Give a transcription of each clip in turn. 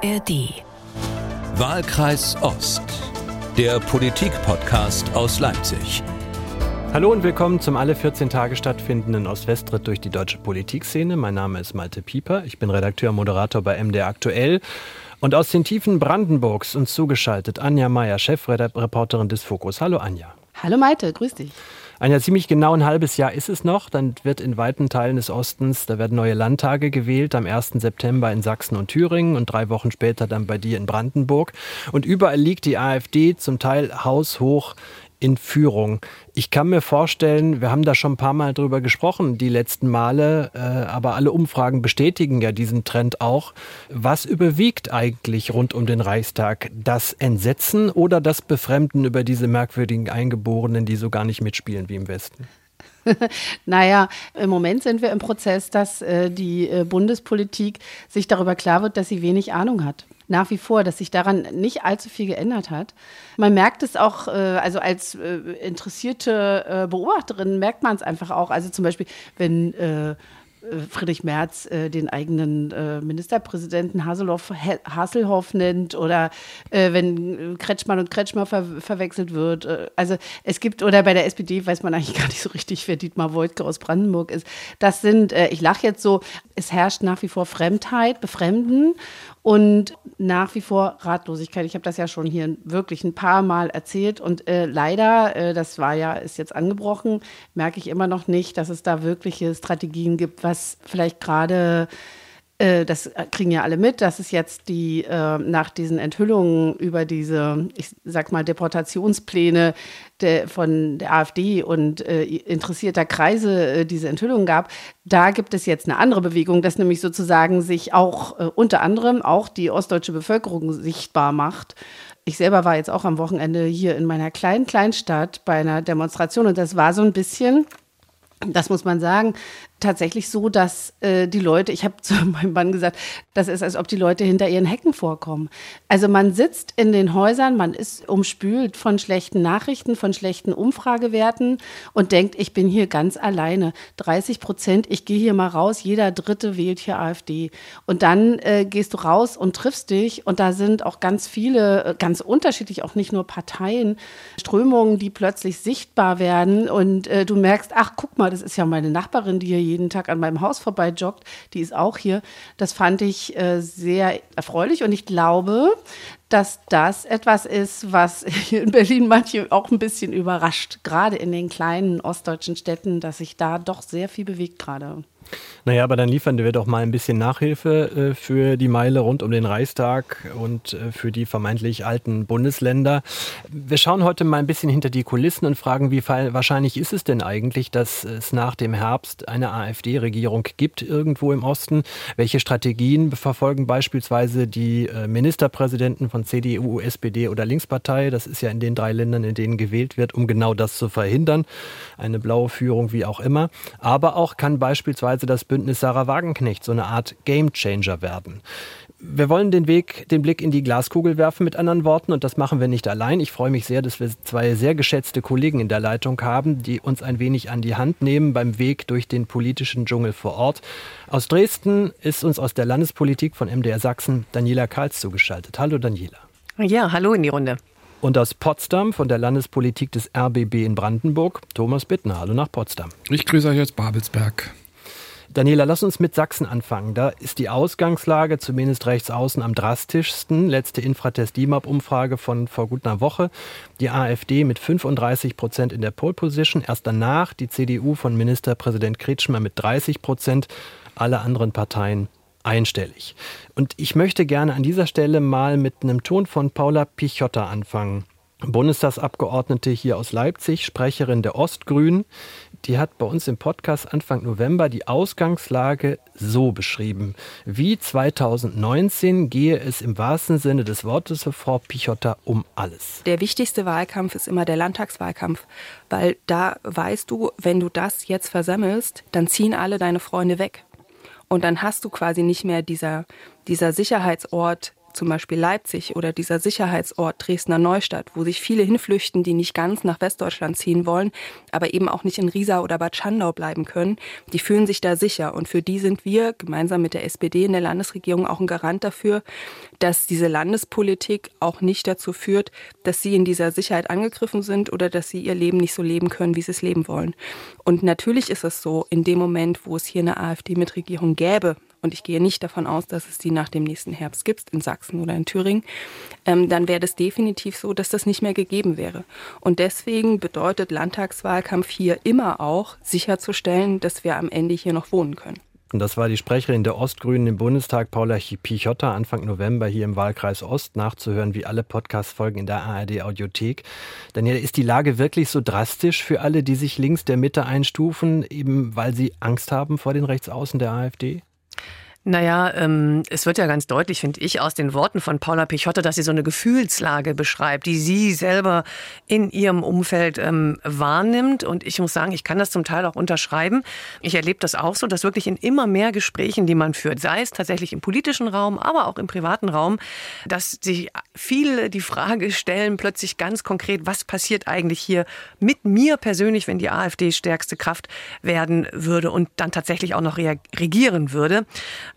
ARD. Wahlkreis Ost. Der Politik-Podcast aus Leipzig. Hallo und willkommen zum alle 14 Tage stattfindenden Ost-West-Ritt durch die deutsche Politikszene. Mein Name ist Malte Pieper. Ich bin Redakteur und Moderator bei MDR Aktuell. Und aus den Tiefen Brandenburgs uns zugeschaltet Anja Meier, Chefreporterin des Fokus. Hallo Anja. Hallo Malte, grüß dich. Ein ziemlich genau ein halbes Jahr ist es noch. Dann wird in weiten Teilen des Ostens, da werden neue Landtage gewählt, am 1. September in Sachsen und Thüringen und drei Wochen später dann bei dir in Brandenburg. Und überall liegt die AfD zum Teil haushoch in Führung. Ich kann mir vorstellen, wir haben da schon ein paar Mal drüber gesprochen, die letzten Male, äh, aber alle Umfragen bestätigen ja diesen Trend auch. Was überwiegt eigentlich rund um den Reichstag? Das Entsetzen oder das Befremden über diese merkwürdigen Eingeborenen, die so gar nicht mitspielen wie im Westen? naja, im Moment sind wir im Prozess, dass äh, die äh, Bundespolitik sich darüber klar wird, dass sie wenig Ahnung hat nach wie vor, dass sich daran nicht allzu viel geändert hat. Man merkt es auch, äh, also als äh, interessierte äh, Beobachterin merkt man es einfach auch. Also zum Beispiel, wenn Friedrich Merz den eigenen Ministerpräsidenten Haselhoff, Hasselhoff nennt oder wenn Kretschmann und Kretschmer ver verwechselt wird. Also es gibt, oder bei der SPD weiß man eigentlich gar nicht so richtig, wer Dietmar Woidke aus Brandenburg ist. Das sind, ich lache jetzt so, es herrscht nach wie vor Fremdheit, Befremden und nach wie vor Ratlosigkeit. Ich habe das ja schon hier wirklich ein paar Mal erzählt und äh, leider, äh, das war ja, ist jetzt angebrochen, merke ich immer noch nicht, dass es da wirkliche Strategien gibt, was vielleicht gerade das kriegen ja alle mit, dass es jetzt die äh, nach diesen Enthüllungen über diese, ich sag mal, Deportationspläne der, von der AfD und äh, interessierter Kreise äh, diese Enthüllungen gab. Da gibt es jetzt eine andere Bewegung, dass nämlich sozusagen sich auch äh, unter anderem auch die ostdeutsche Bevölkerung sichtbar macht. Ich selber war jetzt auch am Wochenende hier in meiner kleinen Kleinstadt bei einer Demonstration und das war so ein bisschen das muss man sagen, tatsächlich so, dass äh, die Leute, ich habe zu meinem Mann gesagt, das ist, als ob die Leute hinter ihren Hecken vorkommen. Also man sitzt in den Häusern, man ist umspült von schlechten Nachrichten, von schlechten Umfragewerten und denkt, ich bin hier ganz alleine. 30 Prozent, ich gehe hier mal raus, jeder Dritte wählt hier AfD. Und dann äh, gehst du raus und triffst dich und da sind auch ganz viele, äh, ganz unterschiedlich, auch nicht nur Parteien, Strömungen, die plötzlich sichtbar werden und äh, du merkst, ach guck mal, das ist ja meine Nachbarin, die hier jeden Tag an meinem Haus vorbei joggt, die ist auch hier. Das fand ich äh, sehr erfreulich und ich glaube, dass das etwas ist, was hier in Berlin manche auch ein bisschen überrascht, gerade in den kleinen ostdeutschen Städten, dass sich da doch sehr viel bewegt gerade. Naja, aber dann liefern wir doch mal ein bisschen Nachhilfe äh, für die Meile rund um den Reichstag und äh, für die vermeintlich alten Bundesländer. Wir schauen heute mal ein bisschen hinter die Kulissen und fragen, wie wahrscheinlich ist es denn eigentlich, dass es nach dem Herbst eine AfD-Regierung gibt irgendwo im Osten? Welche Strategien verfolgen beispielsweise die äh, Ministerpräsidenten von CDU, SPD oder Linkspartei? Das ist ja in den drei Ländern, in denen gewählt wird, um genau das zu verhindern. Eine blaue Führung, wie auch immer. Aber auch kann beispielsweise das Bündnis Sarah Wagenknecht so eine Art Gamechanger werden. Wir wollen den Weg, den Blick in die Glaskugel werfen mit anderen Worten und das machen wir nicht allein. Ich freue mich sehr, dass wir zwei sehr geschätzte Kollegen in der Leitung haben, die uns ein wenig an die Hand nehmen beim Weg durch den politischen Dschungel vor Ort. Aus Dresden ist uns aus der Landespolitik von MDR Sachsen Daniela Karls zugeschaltet. Hallo Daniela. Ja, hallo in die Runde. Und aus Potsdam von der Landespolitik des RBB in Brandenburg, Thomas Bittner. Hallo nach Potsdam. Ich grüße euch aus Babelsberg. Daniela, lass uns mit Sachsen anfangen. Da ist die Ausgangslage zumindest rechts außen am drastischsten. Letzte Infratest-DIMAP-Umfrage von vor gut einer Woche. Die AfD mit 35 Prozent in der Pole Position. Erst danach die CDU von Ministerpräsident Kretschmer mit 30 Prozent. Alle anderen Parteien einstellig. Und ich möchte gerne an dieser Stelle mal mit einem Ton von Paula Pichotta anfangen. Bundestagsabgeordnete hier aus Leipzig, Sprecherin der Ostgrünen, die hat bei uns im Podcast Anfang November die Ausgangslage so beschrieben. Wie 2019 gehe es im wahrsten Sinne des Wortes für Frau Pichotta um alles. Der wichtigste Wahlkampf ist immer der Landtagswahlkampf, weil da weißt du, wenn du das jetzt versammelst, dann ziehen alle deine Freunde weg. Und dann hast du quasi nicht mehr dieser, dieser Sicherheitsort zum Beispiel Leipzig oder dieser Sicherheitsort Dresdner Neustadt, wo sich viele hinflüchten, die nicht ganz nach Westdeutschland ziehen wollen, aber eben auch nicht in Riesa oder Bad Schandau bleiben können, die fühlen sich da sicher. Und für die sind wir gemeinsam mit der SPD in der Landesregierung auch ein Garant dafür, dass diese Landespolitik auch nicht dazu führt, dass sie in dieser Sicherheit angegriffen sind oder dass sie ihr Leben nicht so leben können, wie sie es leben wollen. Und natürlich ist es so, in dem Moment, wo es hier eine AfD mit Regierung gäbe, und ich gehe nicht davon aus, dass es die nach dem nächsten Herbst gibt, in Sachsen oder in Thüringen, ähm, dann wäre das definitiv so, dass das nicht mehr gegeben wäre. Und deswegen bedeutet Landtagswahlkampf hier immer auch sicherzustellen, dass wir am Ende hier noch wohnen können. Und das war die Sprecherin der Ostgrünen im Bundestag, Paula Pichotta, Anfang November hier im Wahlkreis Ost, nachzuhören wie alle Podcast-Folgen in der ARD-Audiothek. Daniel, ist die Lage wirklich so drastisch für alle, die sich links der Mitte einstufen, eben weil sie Angst haben vor den Rechtsaußen der AfD? Naja, ähm, es wird ja ganz deutlich, finde ich, aus den Worten von Paula Pichotte, dass sie so eine Gefühlslage beschreibt, die sie selber in ihrem Umfeld ähm, wahrnimmt. Und ich muss sagen, ich kann das zum Teil auch unterschreiben. Ich erlebe das auch so, dass wirklich in immer mehr Gesprächen, die man führt, sei es tatsächlich im politischen Raum, aber auch im privaten Raum, dass sich viele die Frage stellen, plötzlich ganz konkret, was passiert eigentlich hier mit mir persönlich, wenn die AfD stärkste Kraft werden würde und dann tatsächlich auch noch regieren würde.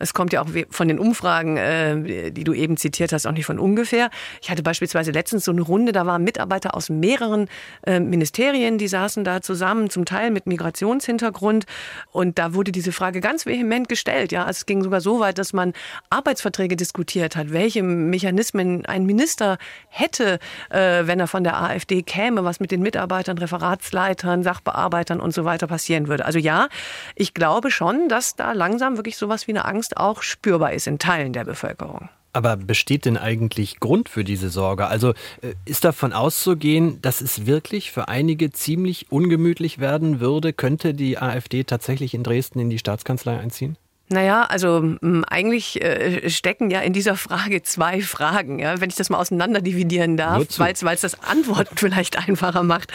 Es kommt ja auch von den Umfragen, äh, die du eben zitiert hast, auch nicht von ungefähr. Ich hatte beispielsweise letztens so eine Runde, da waren Mitarbeiter aus mehreren äh, Ministerien, die saßen da zusammen, zum Teil mit Migrationshintergrund. Und da wurde diese Frage ganz vehement gestellt. Ja, also es ging sogar so weit, dass man Arbeitsverträge diskutiert hat, welche Mechanismen ein Minister hätte, äh, wenn er von der AfD käme, was mit den Mitarbeitern, Referatsleitern, Sachbearbeitern und so weiter passieren würde. Also ja, ich glaube schon, dass da langsam wirklich sowas wie eine Angst Angst auch spürbar ist in Teilen der Bevölkerung. Aber besteht denn eigentlich Grund für diese Sorge? Also äh, ist davon auszugehen, dass es wirklich für einige ziemlich ungemütlich werden würde? Könnte die AfD tatsächlich in Dresden in die Staatskanzlei einziehen? Naja, also eigentlich äh, stecken ja in dieser Frage zwei Fragen, ja, wenn ich das mal auseinander dividieren darf, weil es das Antworten vielleicht einfacher macht.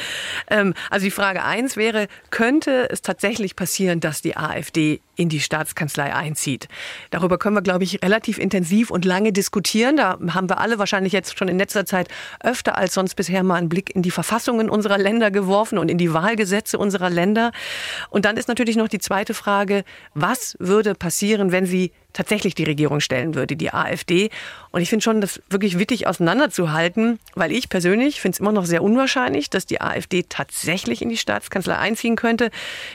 Ähm, also die Frage eins wäre, könnte es tatsächlich passieren, dass die AfD in die Staatskanzlei einzieht? Darüber können wir, glaube ich, relativ intensiv und lange diskutieren. Da haben wir alle wahrscheinlich jetzt schon in letzter Zeit öfter als sonst bisher mal einen Blick in die Verfassungen unserer Länder geworfen und in die Wahlgesetze unserer Länder. Und dann ist natürlich noch die zweite Frage, was würde passieren, passieren, wenn sie tatsächlich die Regierung stellen würde, die AfD. Und ich finde schon, das wirklich wittig auseinanderzuhalten, weil ich persönlich finde es immer noch sehr unwahrscheinlich, dass die AfD tatsächlich in die Staatskanzlei einziehen könnte.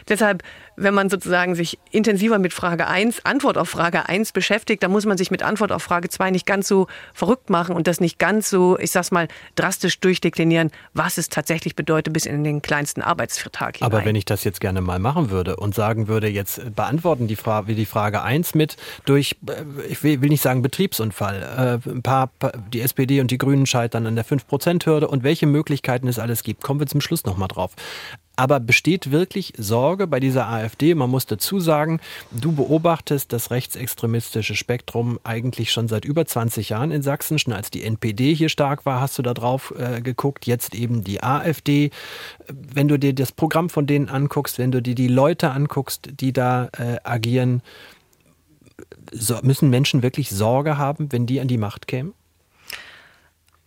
Deshalb, wenn man sozusagen sich intensiver mit Frage 1, Antwort auf Frage 1 beschäftigt, dann muss man sich mit Antwort auf Frage 2 nicht ganz so verrückt machen und das nicht ganz so, ich sag's mal, drastisch durchdeklinieren, was es tatsächlich bedeutet bis in den kleinsten Arbeitsvertrag hinein. Aber wenn ich das jetzt gerne mal machen würde und sagen würde, jetzt beantworten die Frage, die Frage 1 mit, durch, äh, ich will, nicht sagen Betriebsunfall, äh, ein paar, die SPD und die Grünen scheitern an der 5%-Hürde und welche Möglichkeiten es alles gibt. Kommen wir zum Schluss nochmal drauf. Aber besteht wirklich Sorge bei dieser AfD? Man muss dazu sagen, du beobachtest das rechtsextremistische Spektrum eigentlich schon seit über 20 Jahren in Sachsen. Schon als die NPD hier stark war, hast du da drauf äh, geguckt. Jetzt eben die AfD. Wenn du dir das Programm von denen anguckst, wenn du dir die Leute anguckst, die da äh, agieren, müssen Menschen wirklich Sorge haben, wenn die an die Macht kämen?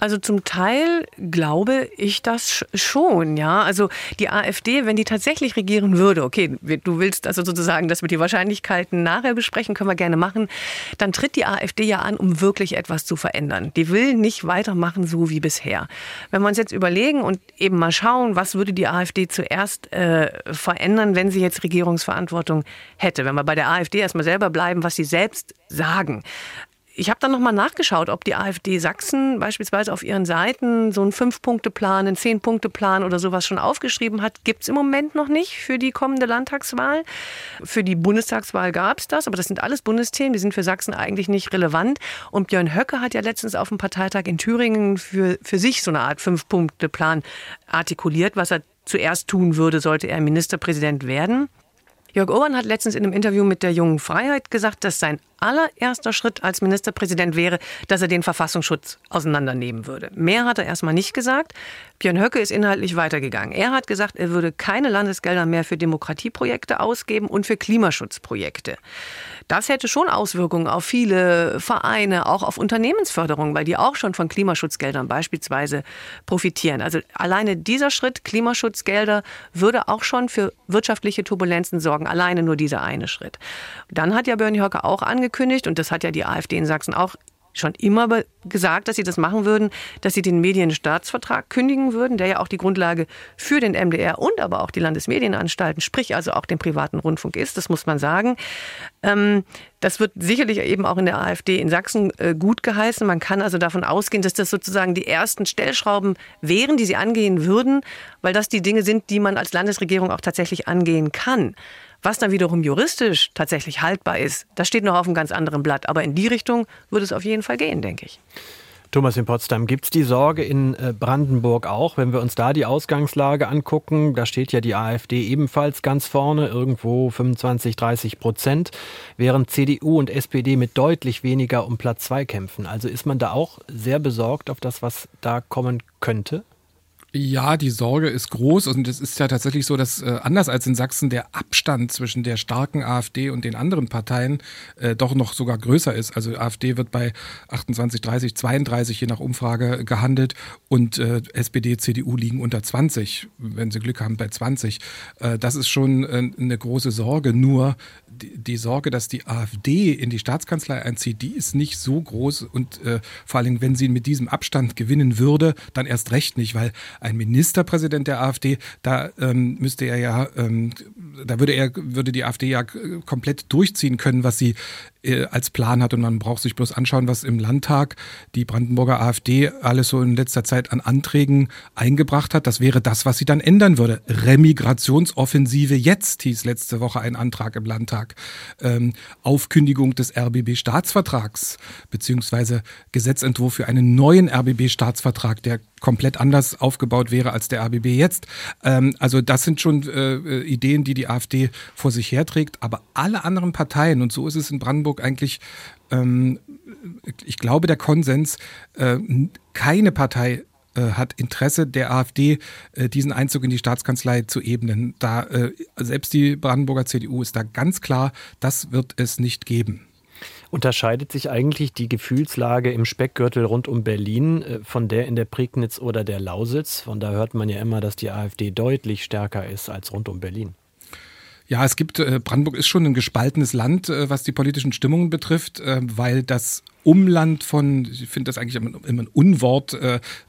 Also zum Teil glaube ich das schon, ja. Also die AfD, wenn die tatsächlich regieren würde, okay, du willst also sozusagen, dass wir die Wahrscheinlichkeiten nachher besprechen, können wir gerne machen, dann tritt die AfD ja an, um wirklich etwas zu verändern. Die will nicht weitermachen so wie bisher. Wenn wir uns jetzt überlegen und eben mal schauen, was würde die AfD zuerst äh, verändern, wenn sie jetzt Regierungsverantwortung hätte. Wenn wir bei der AfD erstmal selber bleiben, was sie selbst sagen. Ich habe dann nochmal nachgeschaut, ob die AfD Sachsen beispielsweise auf ihren Seiten so einen Fünf-Punkte-Plan, einen Zehn-Punkte-Plan oder sowas schon aufgeschrieben hat. Gibt es im Moment noch nicht für die kommende Landtagswahl. Für die Bundestagswahl gab es das, aber das sind alles Bundesthemen, die sind für Sachsen eigentlich nicht relevant. Und Björn Höcke hat ja letztens auf dem Parteitag in Thüringen für, für sich so eine Art Fünf-Punkte-Plan artikuliert, was er zuerst tun würde, sollte er Ministerpräsident werden. Jörg Urban hat letztens in einem Interview mit der Jungen Freiheit gesagt, dass sein allererster Schritt als Ministerpräsident wäre, dass er den Verfassungsschutz auseinandernehmen würde. Mehr hat er erstmal nicht gesagt. Björn Höcke ist inhaltlich weitergegangen. Er hat gesagt, er würde keine Landesgelder mehr für Demokratieprojekte ausgeben und für Klimaschutzprojekte. Das hätte schon Auswirkungen auf viele Vereine, auch auf Unternehmensförderung, weil die auch schon von Klimaschutzgeldern beispielsweise profitieren. Also alleine dieser Schritt, Klimaschutzgelder, würde auch schon für wirtschaftliche Turbulenzen sorgen. Alleine nur dieser eine Schritt. Dann hat ja Bernie Höcke auch angekündigt, und das hat ja die AfD in Sachsen auch schon immer gesagt, dass sie das machen würden, dass sie den Medienstaatsvertrag kündigen würden, der ja auch die Grundlage für den MDR und aber auch die Landesmedienanstalten, sprich also auch den privaten Rundfunk ist, das muss man sagen. Ähm, das wird sicherlich eben auch in der AfD in Sachsen äh, gut geheißen. Man kann also davon ausgehen, dass das sozusagen die ersten Stellschrauben wären, die sie angehen würden, weil das die Dinge sind, die man als Landesregierung auch tatsächlich angehen kann. Was dann wiederum juristisch tatsächlich haltbar ist, das steht noch auf einem ganz anderen Blatt. Aber in die Richtung würde es auf jeden Fall gehen, denke ich. Thomas in Potsdam, gibt es die Sorge in äh, Brandenburg auch, wenn wir uns da die Ausgangslage angucken? Da steht ja die AfD ebenfalls ganz vorne, irgendwo 25, 30 Prozent, während CDU und SPD mit deutlich weniger um Platz zwei kämpfen. Also ist man da auch sehr besorgt auf das, was da kommen könnte? Ja, die Sorge ist groß und es ist ja tatsächlich so, dass äh, anders als in Sachsen der Abstand zwischen der starken AfD und den anderen Parteien äh, doch noch sogar größer ist. Also AfD wird bei 28, 30, 32 je nach Umfrage gehandelt und äh, SPD, CDU liegen unter 20, wenn sie Glück haben bei 20. Äh, das ist schon äh, eine große Sorge. Nur die, die, Sorge, dass die AfD in die Staatskanzlei einzieht, die ist nicht so groß. Und äh, vor allem, wenn sie mit diesem Abstand gewinnen würde, dann erst recht nicht, weil ein Ministerpräsident der AfD, da ähm, müsste er ja, ähm, da würde er, würde die AfD ja komplett durchziehen können, was sie äh, als Plan hat. Und man braucht sich bloß anschauen, was im Landtag die Brandenburger AfD alles so in letzter Zeit an Anträgen eingebracht hat. Das wäre das, was sie dann ändern würde. Remigrationsoffensive jetzt hieß letzte Woche ein Antrag im Landtag. Ähm, Aufkündigung des RBB-Staatsvertrags beziehungsweise Gesetzentwurf für einen neuen RBB-Staatsvertrag, der komplett anders aufgebaut wäre als der RBB jetzt. Ähm, also das sind schon äh, äh, Ideen, die die AfD vor sich herträgt. Aber alle anderen Parteien, und so ist es in Brandenburg eigentlich, ähm, ich glaube, der Konsens, äh, keine Partei äh, hat Interesse der AfD, äh, diesen Einzug in die Staatskanzlei zu ebnen. Da selbst die Brandenburger CDU ist da ganz klar, das wird es nicht geben. Unterscheidet sich eigentlich die Gefühlslage im Speckgürtel rund um Berlin äh, von der in der Prignitz oder der Lausitz? Von da hört man ja immer, dass die AfD deutlich stärker ist als rund um Berlin. Ja, es gibt, äh, Brandenburg ist schon ein gespaltenes Land, äh, was die politischen Stimmungen betrifft, weil das Umland von, ich finde das eigentlich immer, ein Unwort,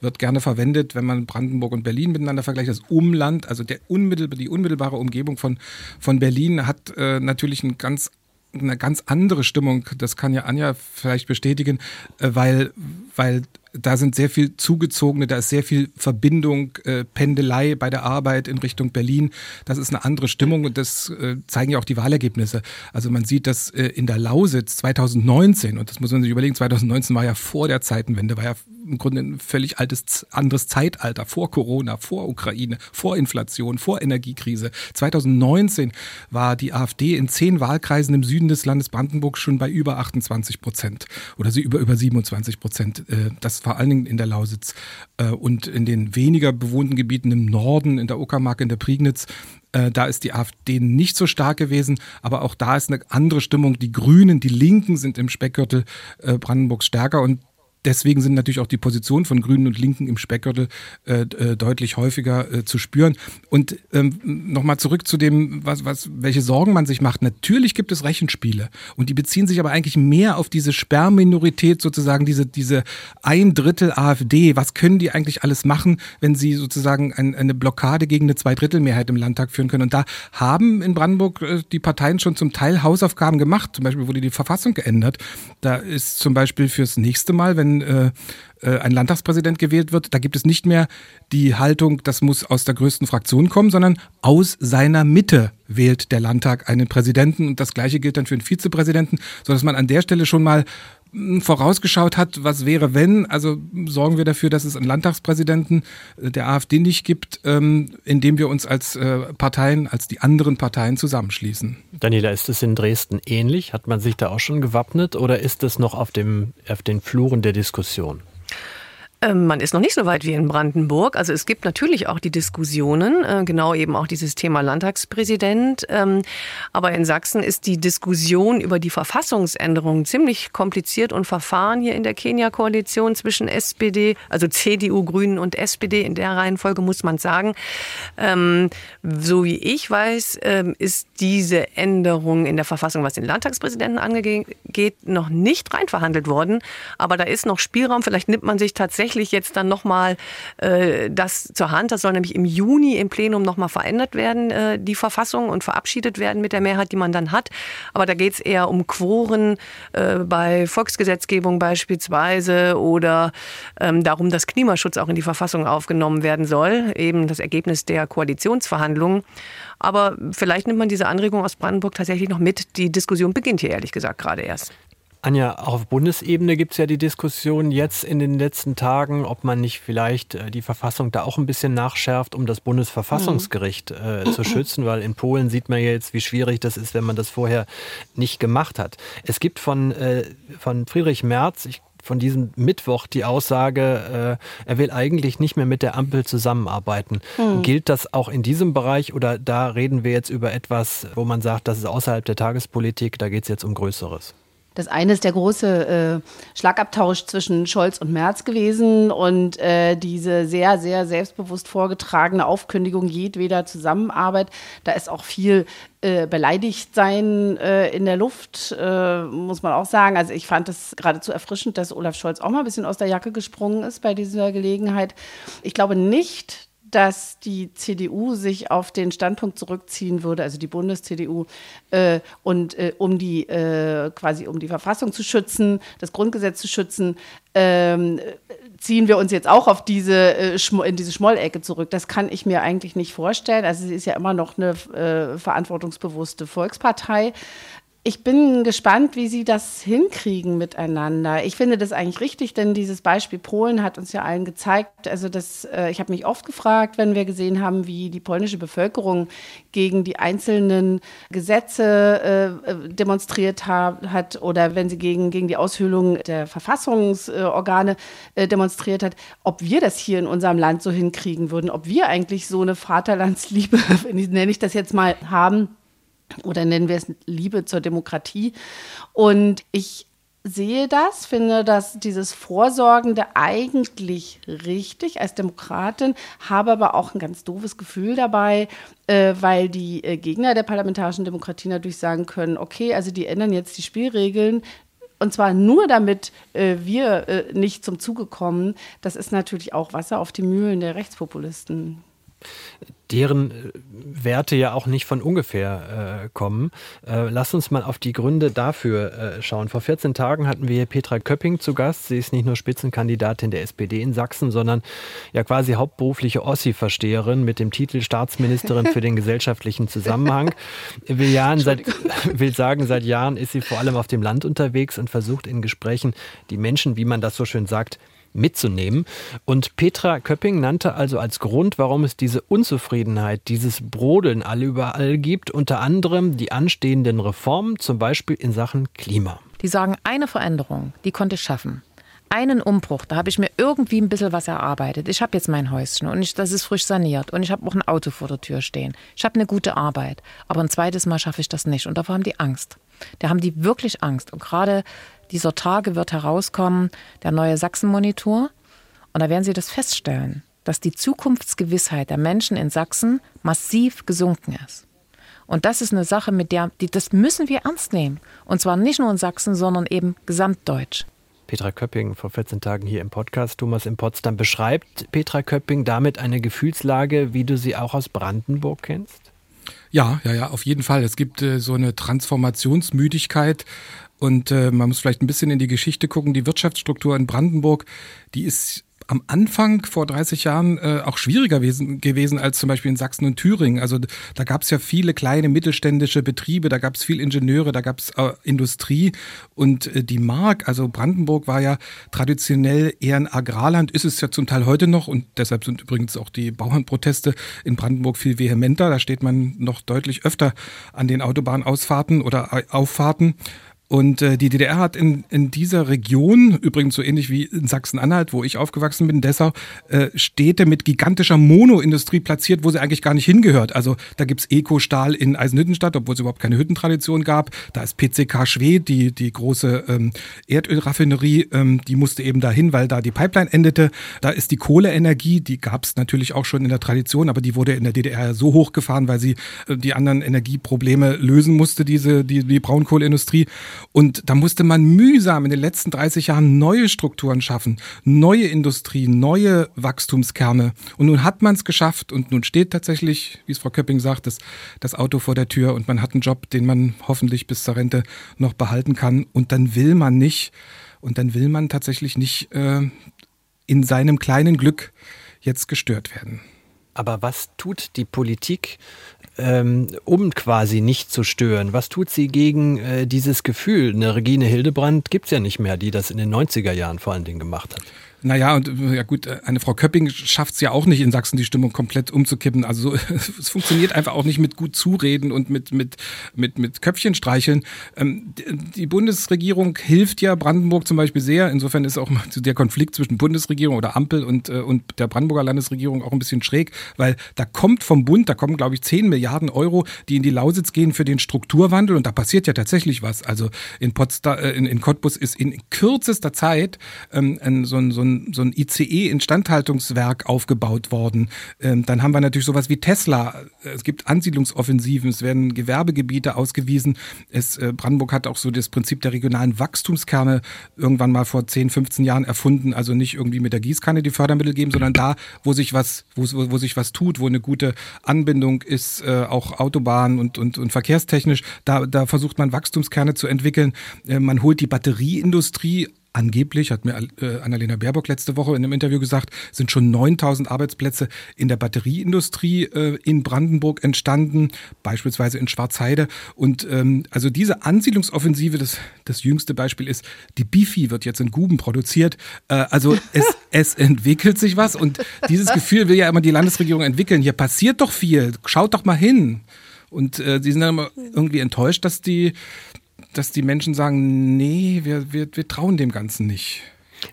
wird gerne verwendet, wenn man Brandenburg und Berlin miteinander vergleicht. Das Umland, also der unmittelbar, die unmittelbare Umgebung von, von Berlin hat natürlich ein ganz eine ganz andere Stimmung. Das kann ja Anja vielleicht bestätigen, äh, weil, weil da sind sehr viel zugezogene, da ist sehr viel Verbindung, äh, Pendelei bei der Arbeit in Richtung Berlin. Das ist eine andere Stimmung und das äh, zeigen ja auch die Wahlergebnisse. Also man sieht, dass äh, in der Lausitz 2019, und das muss man sich überlegen, 2019 war ja vor der Zeitenwende, war ja im Grunde ein völlig altes, anderes Zeitalter, vor Corona, vor Ukraine, vor Inflation, vor Energiekrise. 2019 war die AfD in zehn Wahlkreisen im Süden des Landes Brandenburg schon bei über 28 Prozent oder sie über, über 27 Prozent. Äh, das vor allen Dingen in der Lausitz äh, und in den weniger bewohnten Gebieten im Norden, in der Uckermark, in der Prignitz, äh, da ist die AfD nicht so stark gewesen, aber auch da ist eine andere Stimmung. Die Grünen, die Linken sind im Speckgürtel Brandenburgs stärker und deswegen sind natürlich auch die Positionen von Grünen und Linken im Speckgürtel äh, äh, deutlich häufiger äh, zu spüren. Und ähm, nochmal zurück zu dem, was, was, welche Sorgen man sich macht. Natürlich gibt es Rechenspiele und die beziehen sich aber eigentlich mehr auf diese Sperrminorität, sozusagen diese, diese ein Drittel AfD. Was können die eigentlich alles machen, wenn sie sozusagen ein, eine Blockade gegen eine Zweidrittelmehrheit im Landtag führen können? Und da haben in Brandenburg äh, die Parteien schon zum Teil Hausaufgaben gemacht. Zum Beispiel wurde die Verfassung geändert. Da ist zum Beispiel fürs nächste Mal, wenn äh, äh, ein Landtagspräsident gewählt wird, da gibt es nicht mehr die Haltung, das muss aus der größten Fraktion kommen, sondern aus seiner Mitte wählt der Landtag einen Präsidenten. Und das gleiche gilt dann für einen Vizepräsidenten, sodass man an der Stelle schon mal vorausgeschaut hat, was wäre, wenn. Also sorgen wir dafür, dass es einen Landtagspräsidenten äh, der AfD nicht gibt, ähm, indem wir uns als äh, Parteien, als die anderen Parteien zusammenschließen. Daniela, ist es in Dresden ähnlich? Hat man sich da auch schon gewappnet oder ist es noch auf, dem, auf den Fluren der Diskussion? Ähm, man ist noch nicht so weit wie in Brandenburg. Also es gibt natürlich auch die Diskussionen, äh, genau eben auch dieses Thema Landtagspräsident. Ähm, aber in Sachsen ist die Diskussion über die Verfassungsänderung ziemlich kompliziert und verfahren hier in der Kenia-Koalition zwischen SPD, also CDU, Grünen und SPD. In der Reihenfolge muss man sagen. Ähm, so wie ich weiß, ist diese Änderung in der Verfassung, was den Landtagspräsidenten angeht, noch nicht reinverhandelt worden. Aber da ist noch Spielraum. Vielleicht nimmt man sich tatsächlich tatsächlich jetzt dann nochmal äh, das zur Hand. Das soll nämlich im Juni im Plenum nochmal verändert werden, äh, die Verfassung, und verabschiedet werden mit der Mehrheit, die man dann hat. Aber da geht es eher um Quoren äh, bei Volksgesetzgebung beispielsweise oder ähm, darum, dass Klimaschutz auch in die Verfassung aufgenommen werden soll. Eben das Ergebnis der Koalitionsverhandlungen. Aber vielleicht nimmt man diese Anregung aus Brandenburg tatsächlich noch mit. Die Diskussion beginnt hier ehrlich gesagt gerade erst. Anja, auch auf Bundesebene gibt es ja die Diskussion jetzt in den letzten Tagen, ob man nicht vielleicht äh, die Verfassung da auch ein bisschen nachschärft, um das Bundesverfassungsgericht äh, zu schützen, weil in Polen sieht man ja jetzt, wie schwierig das ist, wenn man das vorher nicht gemacht hat. Es gibt von, äh, von Friedrich Merz, ich von diesem Mittwoch die Aussage, äh, er will eigentlich nicht mehr mit der Ampel zusammenarbeiten. Hm. Gilt das auch in diesem Bereich oder da reden wir jetzt über etwas, wo man sagt, das ist außerhalb der Tagespolitik, da geht es jetzt um Größeres? Das eine ist der große äh, Schlagabtausch zwischen Scholz und Merz gewesen und äh, diese sehr, sehr selbstbewusst vorgetragene Aufkündigung jedweder Zusammenarbeit. Da ist auch viel äh, beleidigt sein äh, in der Luft, äh, muss man auch sagen. Also ich fand es geradezu erfrischend, dass Olaf Scholz auch mal ein bisschen aus der Jacke gesprungen ist bei dieser Gelegenheit. Ich glaube nicht, dass die CDU sich auf den Standpunkt zurückziehen würde, also die Bundes-CDU, äh, und äh, um die äh, quasi um die Verfassung zu schützen, das Grundgesetz zu schützen, ähm, ziehen wir uns jetzt auch auf diese äh, in diese Schmollecke zurück. Das kann ich mir eigentlich nicht vorstellen. Also sie ist ja immer noch eine äh, verantwortungsbewusste Volkspartei ich bin gespannt, wie Sie das hinkriegen miteinander. Ich finde das eigentlich richtig, denn dieses Beispiel Polen hat uns ja allen gezeigt. Also das, äh, ich habe mich oft gefragt, wenn wir gesehen haben, wie die polnische Bevölkerung gegen die einzelnen Gesetze äh, äh demonstriert ha hat oder wenn sie gegen, gegen die Aushöhlung der Verfassungsorgane äh, demonstriert hat, ob wir das hier in unserem Land so hinkriegen würden, ob wir eigentlich so eine Vaterlandsliebe, nenne ich das jetzt mal, haben oder nennen wir es Liebe zur Demokratie. Und ich sehe das, finde dass dieses Vorsorgende eigentlich richtig als Demokratin, habe aber auch ein ganz doofes Gefühl dabei, äh, weil die äh, Gegner der parlamentarischen Demokratie natürlich sagen können, okay, also die ändern jetzt die Spielregeln, und zwar nur damit äh, wir äh, nicht zum Zuge kommen. Das ist natürlich auch Wasser auf die Mühlen der Rechtspopulisten deren äh, Werte ja auch nicht von ungefähr äh, kommen. Äh, lass uns mal auf die Gründe dafür äh, schauen. Vor 14 Tagen hatten wir Petra Köpping zu Gast. Sie ist nicht nur Spitzenkandidatin der SPD in Sachsen, sondern ja quasi hauptberufliche Ossi-Versteherin mit dem Titel Staatsministerin für den gesellschaftlichen Zusammenhang. Will, Jahren seit, will sagen, seit Jahren ist sie vor allem auf dem Land unterwegs und versucht in Gesprächen die Menschen, wie man das so schön sagt, mitzunehmen. Und Petra Köpping nannte also als Grund, warum es diese Unzufriedenheit, dieses Brodeln alle überall gibt, unter anderem die anstehenden Reformen, zum Beispiel in Sachen Klima. Die sagen, eine Veränderung, die konnte ich schaffen einen Umbruch, da habe ich mir irgendwie ein bisschen was erarbeitet. Ich habe jetzt mein Häuschen und ich, das ist frisch saniert und ich habe auch ein Auto vor der Tür stehen. Ich habe eine gute Arbeit. Aber ein zweites Mal schaffe ich das nicht. Und davor haben die Angst. Da haben die wirklich Angst. Und gerade dieser Tage wird herauskommen der neue Sachsen-Monitor. Und da werden Sie das feststellen, dass die Zukunftsgewissheit der Menschen in Sachsen massiv gesunken ist. Und das ist eine Sache, mit der, die, das müssen wir ernst nehmen. Und zwar nicht nur in Sachsen, sondern eben gesamtdeutsch. Petra Köpping vor 14 Tagen hier im Podcast Thomas in Potsdam. Beschreibt Petra Köpping damit eine Gefühlslage, wie du sie auch aus Brandenburg kennst? Ja, ja, ja, auf jeden Fall. Es gibt äh, so eine Transformationsmüdigkeit und äh, man muss vielleicht ein bisschen in die Geschichte gucken. Die Wirtschaftsstruktur in Brandenburg, die ist am Anfang vor 30 Jahren äh, auch schwieriger gewesen, gewesen als zum Beispiel in Sachsen und Thüringen. Also da gab es ja viele kleine mittelständische Betriebe, da gab es viel Ingenieure, da gab es äh, Industrie und äh, die Mark, also Brandenburg war ja traditionell eher ein Agrarland, ist es ja zum Teil heute noch und deshalb sind übrigens auch die Bauernproteste in Brandenburg viel vehementer. Da steht man noch deutlich öfter an den Autobahnausfahrten oder Auffahrten. Und äh, die DDR hat in, in dieser Region, übrigens so ähnlich wie in Sachsen-Anhalt, wo ich aufgewachsen bin, Dessau, äh, Städte mit gigantischer Monoindustrie platziert, wo sie eigentlich gar nicht hingehört. Also da gibt's Eco-Stahl in Eisenhüttenstadt, obwohl es überhaupt keine Hüttentradition gab. Da ist PCK Schwed, die, die große ähm, Erdölraffinerie, ähm, die musste eben dahin, weil da die Pipeline endete. Da ist die Kohleenergie, die gab's natürlich auch schon in der Tradition, aber die wurde in der DDR so hochgefahren, weil sie äh, die anderen Energieprobleme lösen musste, diese, die, die Braunkohleindustrie. Und da musste man mühsam in den letzten 30 Jahren neue Strukturen schaffen, neue Industrie, neue Wachstumskerne. Und nun hat man es geschafft und nun steht tatsächlich, wie es Frau Köpping sagt, das, das Auto vor der Tür und man hat einen Job, den man hoffentlich bis zur Rente noch behalten kann. Und dann will man nicht, und dann will man tatsächlich nicht äh, in seinem kleinen Glück jetzt gestört werden. Aber was tut die Politik, ähm, um quasi nicht zu stören? Was tut sie gegen äh, dieses Gefühl? Eine Regine Hildebrand gibt es ja nicht mehr, die das in den 90er Jahren vor allen Dingen gemacht hat. Naja, und ja gut, eine Frau Köpping schafft es ja auch nicht in Sachsen, die Stimmung komplett umzukippen. Also es funktioniert einfach auch nicht mit gut zureden und mit, mit, mit, mit Köpfchen streicheln. Ähm, die Bundesregierung hilft ja Brandenburg zum Beispiel sehr. Insofern ist auch der Konflikt zwischen Bundesregierung oder Ampel und, äh, und der Brandenburger Landesregierung auch ein bisschen schräg, weil da kommt vom Bund, da kommen, glaube ich, 10 Milliarden Euro, die in die Lausitz gehen für den Strukturwandel und da passiert ja tatsächlich was. Also in, Potsdam, äh, in, in Cottbus ist in kürzester Zeit ähm, so ein, so ein so ein ICE-Instandhaltungswerk aufgebaut worden. Ähm, dann haben wir natürlich sowas wie Tesla. Es gibt Ansiedlungsoffensiven, es werden Gewerbegebiete ausgewiesen. Es, äh, Brandenburg hat auch so das Prinzip der regionalen Wachstumskerne irgendwann mal vor 10, 15 Jahren erfunden. Also nicht irgendwie mit der Gießkanne die Fördermittel geben, sondern da, wo sich was, wo, wo sich was tut, wo eine gute Anbindung ist, äh, auch Autobahn und, und, und verkehrstechnisch, da, da versucht man Wachstumskerne zu entwickeln. Äh, man holt die Batterieindustrie angeblich, hat mir äh, Annalena Baerbock letzte Woche in einem Interview gesagt, sind schon 9000 Arbeitsplätze in der Batterieindustrie äh, in Brandenburg entstanden, beispielsweise in Schwarzheide. Und ähm, also diese Ansiedlungsoffensive, das, das jüngste Beispiel ist, die Bifi wird jetzt in Guben produziert. Äh, also es, es entwickelt sich was und dieses Gefühl will ja immer die Landesregierung entwickeln. Hier passiert doch viel, schaut doch mal hin. Und äh, sie sind dann immer irgendwie enttäuscht, dass die dass die Menschen sagen, nee, wir, wir, wir trauen dem Ganzen nicht.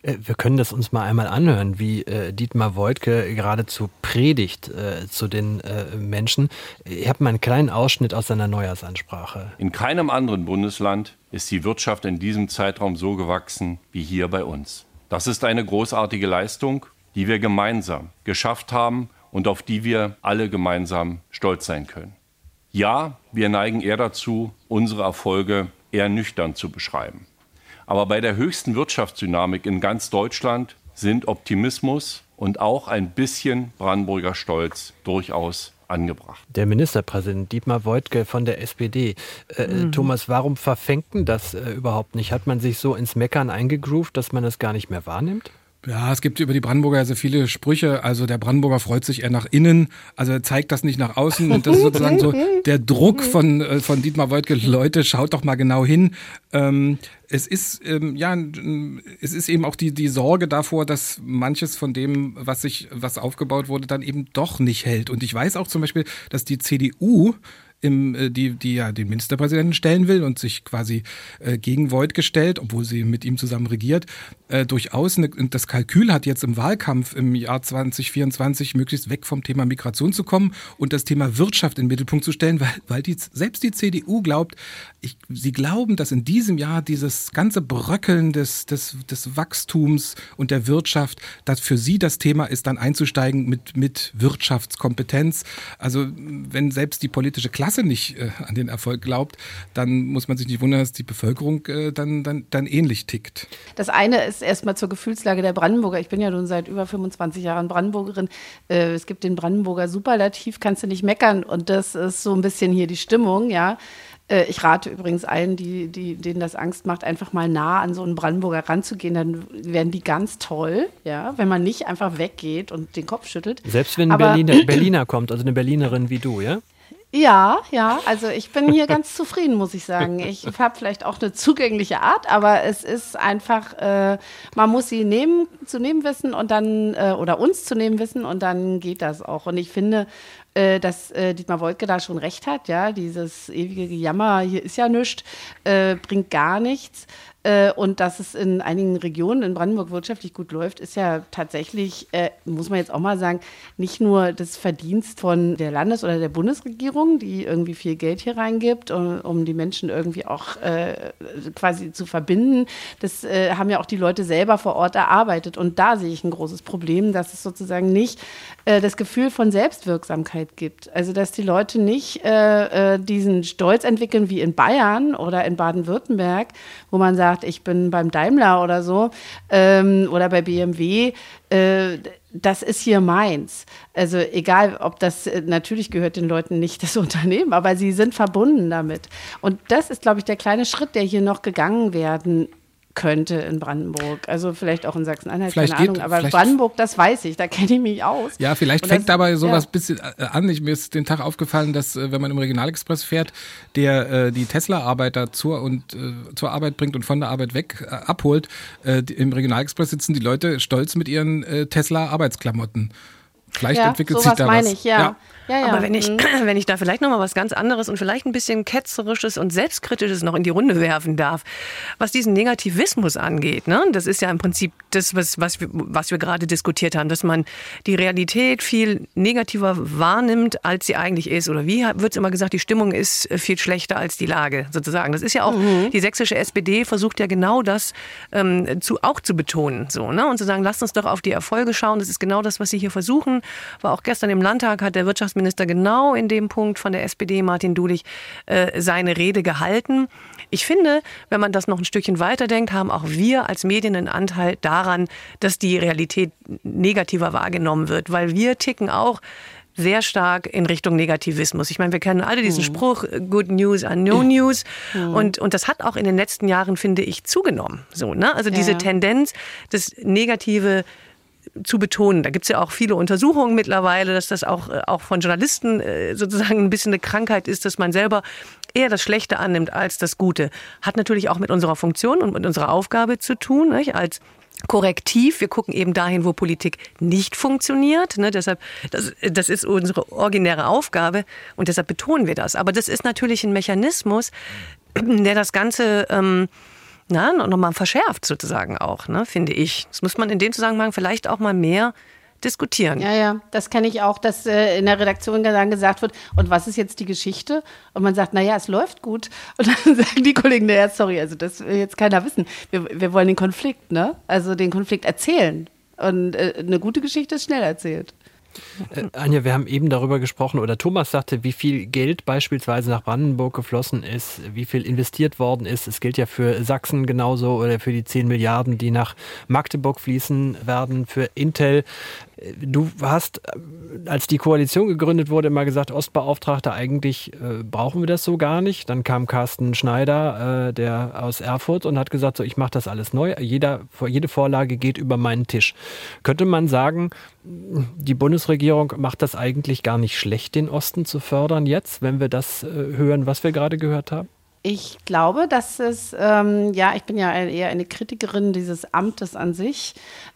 Äh, wir können das uns mal einmal anhören, wie äh, Dietmar Woidke geradezu predigt äh, zu den äh, Menschen. Ich habe mal einen kleinen Ausschnitt aus seiner Neujahrsansprache. In keinem anderen Bundesland ist die Wirtschaft in diesem Zeitraum so gewachsen wie hier bei uns. Das ist eine großartige Leistung, die wir gemeinsam geschafft haben und auf die wir alle gemeinsam stolz sein können. Ja, wir neigen eher dazu, unsere Erfolge eher nüchtern zu beschreiben. Aber bei der höchsten Wirtschaftsdynamik in ganz Deutschland sind Optimismus und auch ein bisschen Brandenburger Stolz durchaus angebracht. Der Ministerpräsident Dietmar Woidke von der SPD. Äh, mhm. Thomas, warum verfängt denn das äh, überhaupt nicht? Hat man sich so ins Meckern eingegroovt, dass man es gar nicht mehr wahrnimmt? Ja, es gibt über die Brandenburger sehr viele Sprüche. Also der Brandenburger freut sich eher nach innen, also er zeigt das nicht nach außen. Und das ist sozusagen so der Druck von, äh, von Dietmar Woidke, Leute, schaut doch mal genau hin. Ähm, es ist, ähm, ja, es ist eben auch die, die Sorge davor, dass manches von dem, was sich, was aufgebaut wurde, dann eben doch nicht hält. Und ich weiß auch zum Beispiel, dass die CDU im, äh, die, die ja den Ministerpräsidenten stellen will und sich quasi äh, gegen Voigt gestellt, obwohl sie mit ihm zusammen regiert, äh, durchaus eine, das Kalkül hat jetzt im Wahlkampf im Jahr 2024 möglichst weg vom Thema Migration zu kommen und das Thema Wirtschaft in den Mittelpunkt zu stellen, weil, weil die, selbst die CDU glaubt, ich, sie glauben, dass in diesem Jahr dieses ganze Bröckeln des, des, des Wachstums und der Wirtschaft, dass für sie das Thema ist, dann einzusteigen mit, mit Wirtschaftskompetenz. Also wenn selbst die politische Klasse Klasse nicht äh, an den Erfolg glaubt, dann muss man sich nicht wundern, dass die Bevölkerung äh, dann, dann, dann ähnlich tickt. Das eine ist erstmal zur Gefühlslage der Brandenburger. Ich bin ja nun seit über 25 Jahren Brandenburgerin. Äh, es gibt den Brandenburger Superlativ, kannst du nicht meckern. Und das ist so ein bisschen hier die Stimmung, ja. Äh, ich rate übrigens allen, die, die, denen das Angst macht, einfach mal nah an so einen Brandenburger ranzugehen. Dann werden die ganz toll, ja, wenn man nicht einfach weggeht und den Kopf schüttelt. Selbst wenn ein Berliner, Berliner kommt, also eine Berlinerin wie du, ja? Ja, ja, also ich bin hier ganz zufrieden, muss ich sagen. Ich habe vielleicht auch eine zugängliche Art, aber es ist einfach, äh, man muss sie nehmen, zu nehmen wissen und dann, äh, oder uns zu nehmen wissen und dann geht das auch. Und ich finde, äh, dass äh, Dietmar Woidke da schon recht hat. Ja, dieses ewige Gejammer, hier ist ja nichts, äh, bringt gar nichts. Äh, und dass es in einigen Regionen in Brandenburg wirtschaftlich gut läuft, ist ja tatsächlich, äh, muss man jetzt auch mal sagen, nicht nur das Verdienst von der Landes- oder der Bundesregierung, die irgendwie viel Geld hier reingibt, um, um die Menschen irgendwie auch äh, quasi zu verbinden. Das äh, haben ja auch die Leute selber vor Ort erarbeitet. Und da sehe ich ein großes Problem, dass es sozusagen nicht äh, das Gefühl von Selbstwirksamkeit gibt. Also dass die Leute nicht äh, diesen Stolz entwickeln wie in Bayern oder in Baden-Württemberg, wo man sagt, sagt, ich bin beim Daimler oder so ähm, oder bei BMW, äh, das ist hier meins. Also egal, ob das äh, natürlich gehört den Leuten nicht das Unternehmen, aber sie sind verbunden damit. Und das ist, glaube ich, der kleine Schritt, der hier noch gegangen werden könnte in Brandenburg. Also vielleicht auch in Sachsen-Anhalt, keine Ahnung. Aber Brandenburg, das weiß ich, da kenne ich mich aus. Ja, vielleicht fängt dabei sowas ja. bisschen äh, an. Ich, mir ist den Tag aufgefallen, dass äh, wenn man im Regionalexpress fährt, der äh, die Tesla-Arbeiter zur und äh, zur Arbeit bringt und von der Arbeit weg äh, abholt, äh, im Regionalexpress sitzen die Leute stolz mit ihren Tesla-Arbeitsklamotten. Vielleicht ja, entwickelt sich da meine was. Ich, ja. ja. Ja, ja. Aber wenn ich, mhm. wenn ich da vielleicht noch mal was ganz anderes und vielleicht ein bisschen ketzerisches und selbstkritisches noch in die Runde werfen darf, was diesen Negativismus angeht, ne? das ist ja im Prinzip das, was, was, wir, was wir gerade diskutiert haben, dass man die Realität viel negativer wahrnimmt, als sie eigentlich ist. Oder wie wird es immer gesagt, die Stimmung ist viel schlechter als die Lage, sozusagen. Das ist ja auch, mhm. die sächsische SPD versucht ja genau das ähm, zu, auch zu betonen. So, ne? Und zu sagen, lasst uns doch auf die Erfolge schauen. Das ist genau das, was sie hier versuchen. War auch gestern im Landtag, hat der Wirtschafts Wirtschaftsminister genau in dem Punkt von der SPD, Martin Dulich, äh, seine Rede gehalten. Ich finde, wenn man das noch ein Stückchen weiterdenkt, haben auch wir als Medien einen Anteil daran, dass die Realität negativer wahrgenommen wird, weil wir ticken auch sehr stark in Richtung Negativismus. Ich meine, wir kennen alle diesen mhm. Spruch, Good News are no news. Mhm. Und, und das hat auch in den letzten Jahren, finde ich, zugenommen. So, ne? Also diese Tendenz, das Negative zu betonen. Da gibt es ja auch viele Untersuchungen mittlerweile, dass das auch, äh, auch von Journalisten äh, sozusagen ein bisschen eine Krankheit ist, dass man selber eher das Schlechte annimmt als das Gute. Hat natürlich auch mit unserer Funktion und mit unserer Aufgabe zu tun, nicht? als Korrektiv. Wir gucken eben dahin, wo Politik nicht funktioniert. Ne, deshalb, das, das ist unsere originäre Aufgabe und deshalb betonen wir das. Aber das ist natürlich ein Mechanismus, der das Ganze ähm, na, nochmal verschärft sozusagen auch, ne, finde ich. Das muss man in dem Zusammenhang vielleicht auch mal mehr diskutieren. Ja, ja, das kenne ich auch, dass äh, in der Redaktion dann gesagt wird, und was ist jetzt die Geschichte? Und man sagt, naja, es läuft gut. Und dann sagen die Kollegen, naja, sorry, also das will jetzt keiner wissen. Wir, wir wollen den Konflikt, ne? Also den Konflikt erzählen. Und äh, eine gute Geschichte ist schnell erzählt. Äh, Anja, wir haben eben darüber gesprochen, oder Thomas sagte, wie viel Geld beispielsweise nach Brandenburg geflossen ist, wie viel investiert worden ist. Es gilt ja für Sachsen genauso oder für die 10 Milliarden, die nach Magdeburg fließen werden, für Intel. Du hast, als die Koalition gegründet wurde, immer gesagt, Ostbeauftragter, eigentlich äh, brauchen wir das so gar nicht. Dann kam Carsten Schneider, äh, der aus Erfurt, und hat gesagt, so, ich mache das alles neu. Jeder, jede Vorlage geht über meinen Tisch. Könnte man sagen, die Bundesregierung macht das eigentlich gar nicht schlecht, den Osten zu fördern jetzt, wenn wir das äh, hören, was wir gerade gehört haben? Ich glaube, dass es, ähm, ja, ich bin ja eher eine Kritikerin dieses Amtes an sich,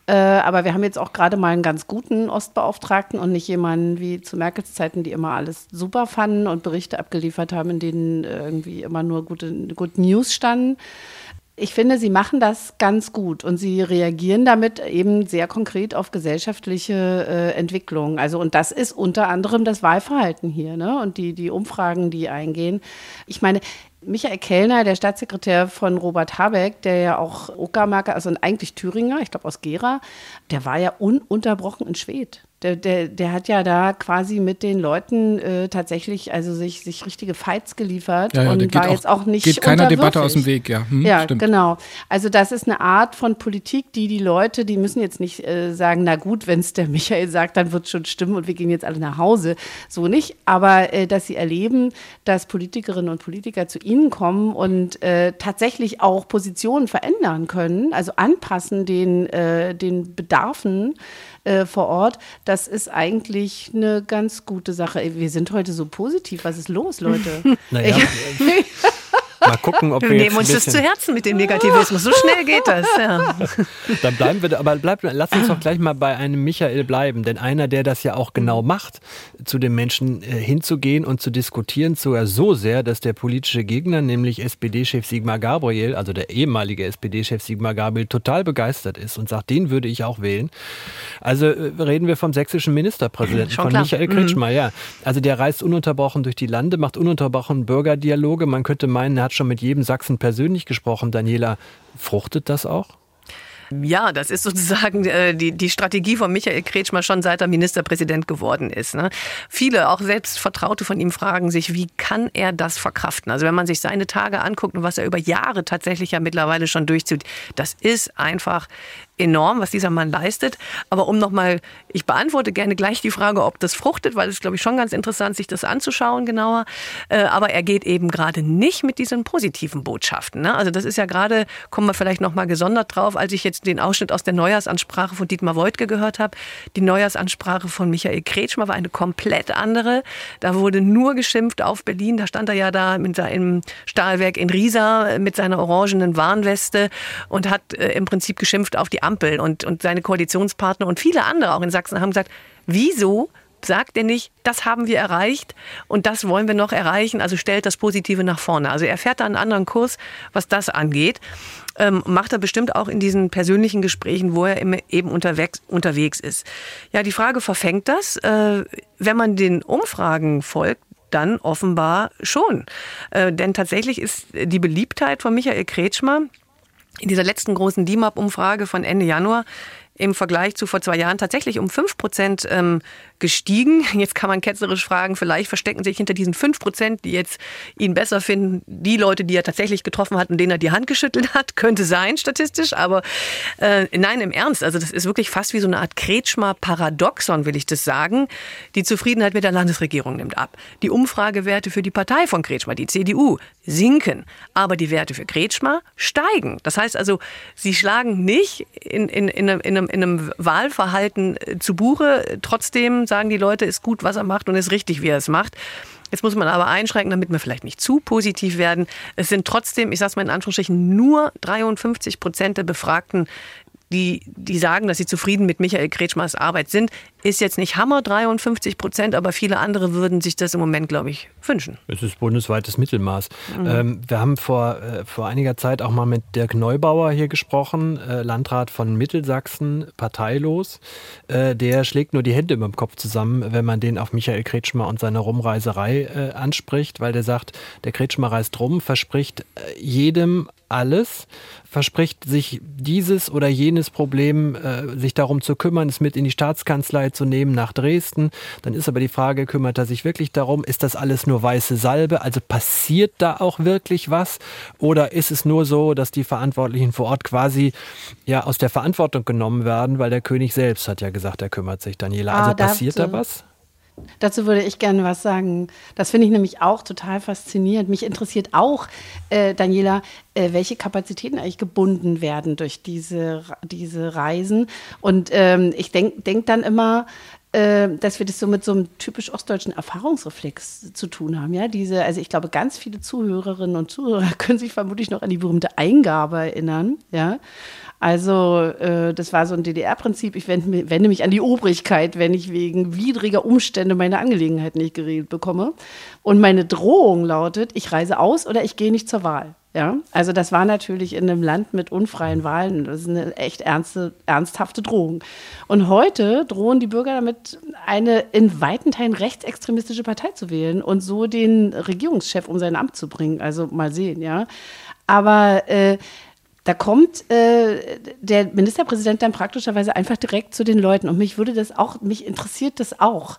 äh, aber wir haben jetzt auch gerade mal einen ganz guten Ostbeauftragten und nicht jemanden wie zu Merkels Zeiten, die immer alles super fanden und Berichte abgeliefert haben, in denen irgendwie immer nur gute, gute News standen. Ich finde, sie machen das ganz gut und sie reagieren damit eben sehr konkret auf gesellschaftliche äh, Entwicklungen. Also, und das ist unter anderem das Wahlverhalten hier, ne? Und die, die Umfragen, die eingehen. Ich meine, Michael Kellner, der Staatssekretär von Robert Habeck, der ja auch Uckermarker, also eigentlich Thüringer, ich glaube aus Gera, der war ja ununterbrochen in Schwedt. Der, der, der hat ja da quasi mit den Leuten äh, tatsächlich, also sich, sich richtige Fights geliefert ja, ja, und war auch, jetzt auch nicht Geht keiner Debatte aus dem Weg, ja. Hm, ja, stimmt. genau. Also das ist eine Art von Politik, die die Leute, die müssen jetzt nicht äh, sagen, na gut, wenn es der Michael sagt, dann wird schon stimmen und wir gehen jetzt alle nach Hause. So nicht. Aber äh, dass sie erleben, dass Politikerinnen und Politiker zu ihnen kommen und äh, tatsächlich auch Positionen verändern können, also anpassen den, äh, den Bedarfen äh, vor Ort. Das ist eigentlich eine ganz gute Sache. Wir sind heute so positiv. Was ist los, Leute? naja. Mal gucken, ob wir, wir nehmen uns das zu Herzen mit dem Negativismus. So schnell geht das. Ja. Dann bleiben wir, aber bleib, lass uns doch gleich mal bei einem Michael bleiben, denn einer, der das ja auch genau macht, zu den Menschen äh, hinzugehen und zu diskutieren, sogar so sehr, dass der politische Gegner, nämlich SPD-Chef Sigmar Gabriel, also der ehemalige SPD-Chef Sigmar Gabriel, total begeistert ist und sagt, den würde ich auch wählen. Also äh, reden wir vom sächsischen Ministerpräsidenten, Schon von klar. Michael Kretschmer, mhm. ja. Also der reist ununterbrochen durch die Lande, macht ununterbrochen Bürgerdialoge. Man könnte meinen, er hat schon mit jedem Sachsen persönlich gesprochen. Daniela, fruchtet das auch? Ja, das ist sozusagen äh, die, die Strategie von Michael Kretschmer schon seit er Ministerpräsident geworden ist. Ne? Viele, auch selbst Vertraute von ihm, fragen sich, wie kann er das verkraften? Also wenn man sich seine Tage anguckt und was er über Jahre tatsächlich ja mittlerweile schon durchzieht, das ist einfach enorm, was dieser Mann leistet. Aber um nochmal, ich beantworte gerne gleich die Frage, ob das fruchtet, weil es, glaube ich, schon ganz interessant, sich das anzuschauen genauer. Äh, aber er geht eben gerade nicht mit diesen positiven Botschaften. Ne? Also das ist ja gerade, kommen wir vielleicht nochmal gesondert drauf, als ich jetzt den Ausschnitt aus der Neujahrsansprache von Dietmar Woidke gehört habe. Die Neujahrsansprache von Michael Kretschmer war eine komplett andere. Da wurde nur geschimpft auf Berlin. Da stand er ja da mit im Stahlwerk in Riesa mit seiner orangenen Warnweste und hat äh, im Prinzip geschimpft auf die Ampel und, und seine Koalitionspartner und viele andere auch in Sachsen haben gesagt, wieso sagt er nicht, das haben wir erreicht und das wollen wir noch erreichen, also stellt das Positive nach vorne. Also er fährt da einen anderen Kurs, was das angeht. Ähm, macht er bestimmt auch in diesen persönlichen Gesprächen, wo er eben unterwegs, unterwegs ist. Ja, die Frage, verfängt das? Äh, wenn man den Umfragen folgt, dann offenbar schon. Äh, denn tatsächlich ist die Beliebtheit von Michael Kretschmer in dieser letzten großen DIMAP-Umfrage von Ende Januar im Vergleich zu vor zwei Jahren tatsächlich um fünf Prozent ähm, gestiegen. Jetzt kann man ketzerisch fragen, vielleicht verstecken sich hinter diesen fünf Prozent, die jetzt ihn besser finden, die Leute, die er tatsächlich getroffen hat und denen er die Hand geschüttelt hat. Könnte sein, statistisch, aber äh, nein, im Ernst. Also das ist wirklich fast wie so eine Art Kretschmer-Paradoxon, will ich das sagen. Die Zufriedenheit mit der Landesregierung nimmt ab. Die Umfragewerte für die Partei von Kretschmer, die CDU, sinken. Aber die Werte für Kretschmer steigen. Das heißt also, sie schlagen nicht in, in, in, einem, in einem Wahlverhalten äh, zu Buche. Trotzdem sagen die Leute, ist gut, was er macht und ist richtig, wie er es macht. Jetzt muss man aber einschränken, damit wir vielleicht nicht zu positiv werden. Es sind trotzdem, ich sage es mal in Anführungsstrichen, nur 53 Prozent der Befragten, die, die sagen, dass sie zufrieden mit Michael Kretschmers Arbeit sind, ist jetzt nicht Hammer 53 Prozent, aber viele andere würden sich das im Moment, glaube ich, wünschen. Es ist bundesweites Mittelmaß. Mhm. Ähm, wir haben vor, äh, vor einiger Zeit auch mal mit Dirk Neubauer hier gesprochen, äh, Landrat von Mittelsachsen, parteilos. Äh, der schlägt nur die Hände über dem Kopf zusammen, wenn man den auf Michael Kretschmer und seine Rumreiserei äh, anspricht, weil der sagt, der Kretschmer reist rum, verspricht äh, jedem alles, verspricht sich dieses oder jenes Problem, äh, sich darum zu kümmern, es mit in die Staatskanzlei zu nehmen nach Dresden. Dann ist aber die Frage, kümmert er sich wirklich darum? Ist das alles nur weiße Salbe? Also passiert da auch wirklich was? Oder ist es nur so, dass die Verantwortlichen vor Ort quasi ja aus der Verantwortung genommen werden, weil der König selbst hat ja gesagt, er kümmert sich, Daniela. Also ah, passiert da was? Dazu würde ich gerne was sagen. Das finde ich nämlich auch total faszinierend. Mich interessiert auch, äh, Daniela, äh, welche Kapazitäten eigentlich gebunden werden durch diese, diese Reisen. Und ähm, ich denke denk dann immer, dass wir das so mit so einem typisch ostdeutschen Erfahrungsreflex zu tun haben. Ja, diese, also ich glaube, ganz viele Zuhörerinnen und Zuhörer können sich vermutlich noch an die berühmte Eingabe erinnern. Ja. Also äh, das war so ein DDR-Prinzip. Ich wende, wende, mich an die Obrigkeit, wenn ich wegen widriger Umstände meine Angelegenheit nicht geregelt bekomme. Und meine Drohung lautet, ich reise aus oder ich gehe nicht zur Wahl. Ja, also das war natürlich in einem Land mit unfreien Wahlen, das ist eine echt ernste, ernsthafte Drohung. Und heute drohen die Bürger damit, eine in weiten Teilen rechtsextremistische Partei zu wählen und so den Regierungschef um sein Amt zu bringen. Also mal sehen, ja. Aber äh, da kommt äh, der Ministerpräsident dann praktischerweise einfach direkt zu den Leuten. Und mich würde das auch, mich interessiert das auch.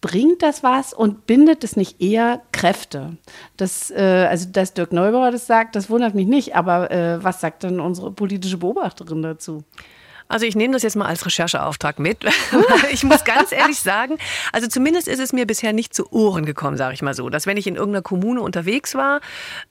Bringt das was und bindet es nicht eher Kräfte? Das, äh, also, dass Dirk Neubauer das sagt, das wundert mich nicht. Aber äh, was sagt denn unsere politische Beobachterin dazu? Also ich nehme das jetzt mal als Rechercheauftrag mit. ich muss ganz ehrlich sagen, also zumindest ist es mir bisher nicht zu Ohren gekommen, sage ich mal so, dass wenn ich in irgendeiner Kommune unterwegs war,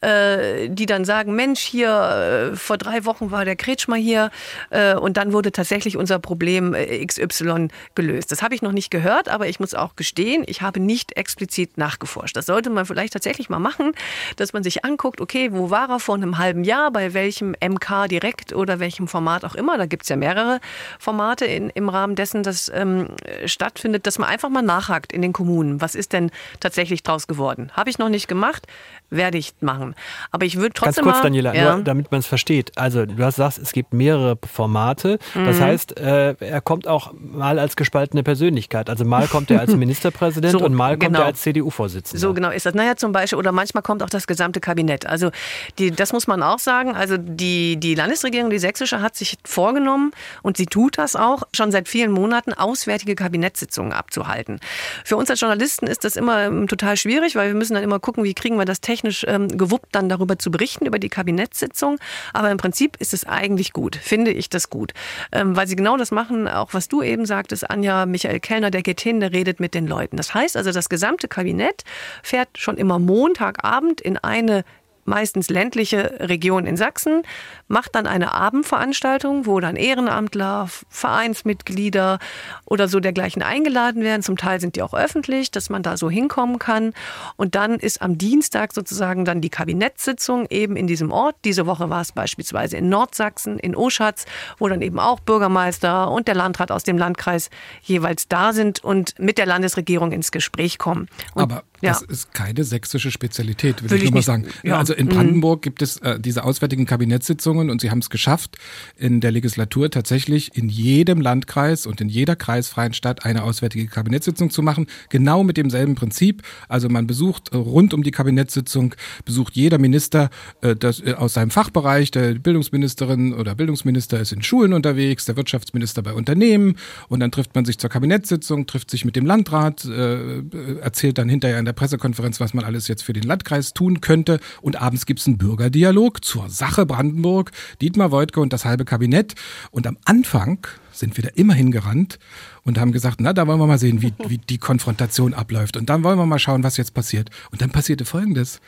äh, die dann sagen, Mensch, hier äh, vor drei Wochen war der Kretschmer hier äh, und dann wurde tatsächlich unser Problem äh, XY gelöst. Das habe ich noch nicht gehört, aber ich muss auch gestehen, ich habe nicht explizit nachgeforscht. Das sollte man vielleicht tatsächlich mal machen, dass man sich anguckt, okay, wo war er vor einem halben Jahr, bei welchem MK direkt oder welchem Format auch immer. Da gibt es ja mehrere mehrere Formate in, im Rahmen dessen, das ähm, stattfindet, dass man einfach mal nachhakt in den Kommunen. Was ist denn tatsächlich draus geworden? Habe ich noch nicht gemacht werde ich machen. Aber ich würde trotzdem. Ganz kurz, mal, Daniela, ja. nur damit man es versteht. Also, du hast gesagt, es gibt mehrere Formate. Das Mhm. heißt, äh, er kommt auch mal als gespaltene Persönlichkeit. Also, mal kommt er als Ministerpräsident So, und mal kommt genau. er als CDU-Vorsitzender. So genau ist das. Naja, zum Beispiel, oder manchmal kommt auch das gesamte Kabinett. Also die, das muss man auch sagen. Also die, die Landesregierung, die sächsische, hat sich vorgenommen und sie tut das auch schon seit vielen Monaten, auswärtige Kabinettssitzungen abzuhalten. Für uns als Journalisten ist das immer ähm, total schwierig, weil wir müssen dann immer gucken, wie kriegen wir das technisch ähm, gewuppt, dann darüber zu berichten, über die Kabinettssitzung. Aber im Prinzip ist es eigentlich gut, finde ich das gut. Ähm, weil sie genau das machen, auch was du eben sagtest, Anja, Michael Kellner, der geht hin, der redet mit den Leuten. Das heißt also, das gesamte Kabinett fährt schon immer Montagabend in eine meistens ländliche Region in Sachsen, macht dann eine Abendveranstaltung, wo dann Ehrenamtler, Vereinsmitglieder oder so dergleichen eingeladen werden. Zum Teil sind die auch öffentlich, dass man da so hinkommen kann. Und dann ist am Dienstag sozusagen dann die Kabinettssitzung eben in diesem Ort. Diese Woche war es beispielsweise in Nordsachsen, in Oschatz, wo dann eben auch Bürgermeister und der Landrat aus dem Landkreis jeweils da sind und mit der Landesregierung ins Gespräch kommen. Und, Aber ja. das ist keine sächsische Spezialität, will, Will ich ich nur mal sagen. ja. Also in Mhm. Brandenburg gibt es äh, diese auswärtigen Kabinettssitzungen und sie haben es geschafft, in der Legislatur tatsächlich in jedem Landkreis und in jeder kreisfreien Stadt eine auswärtige Kabinettssitzung zu machen. Genau mit demselben Prinzip. Also man besucht äh, rund um die Kabinettssitzung, besucht jeder Minister äh, das, äh, aus seinem Fachbereich. Der Bildungsministerin oder Bildungsminister ist in Schulen unterwegs, der Wirtschaftsminister bei Unternehmen und dann trifft man sich zur Kabinettssitzung, trifft sich mit dem Landrat, äh, äh, erzählt dann hinterher in der Pressekonferenz, was man alles jetzt für den Landkreis tun könnte und abends gibt es einen Bürgerdialog zur Sache Brandenburg, Dietmar Woidke und das halbe Kabinett und am Anfang sind wir da immer hingerannt und haben gesagt, na, da wollen wir mal sehen, wie, wie die Konfrontation abläuft und dann wollen wir mal schauen, was jetzt passiert. Und dann passierte Folgendes.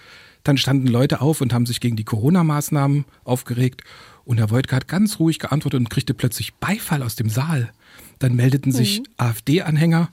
Dann standen Leute auf und haben sich gegen die Corona-Maßnahmen aufgeregt. Und Herr Wojtka hat ganz ruhig geantwortet und kriegte plötzlich Beifall aus dem Saal. Dann meldeten sich AfD-Anhänger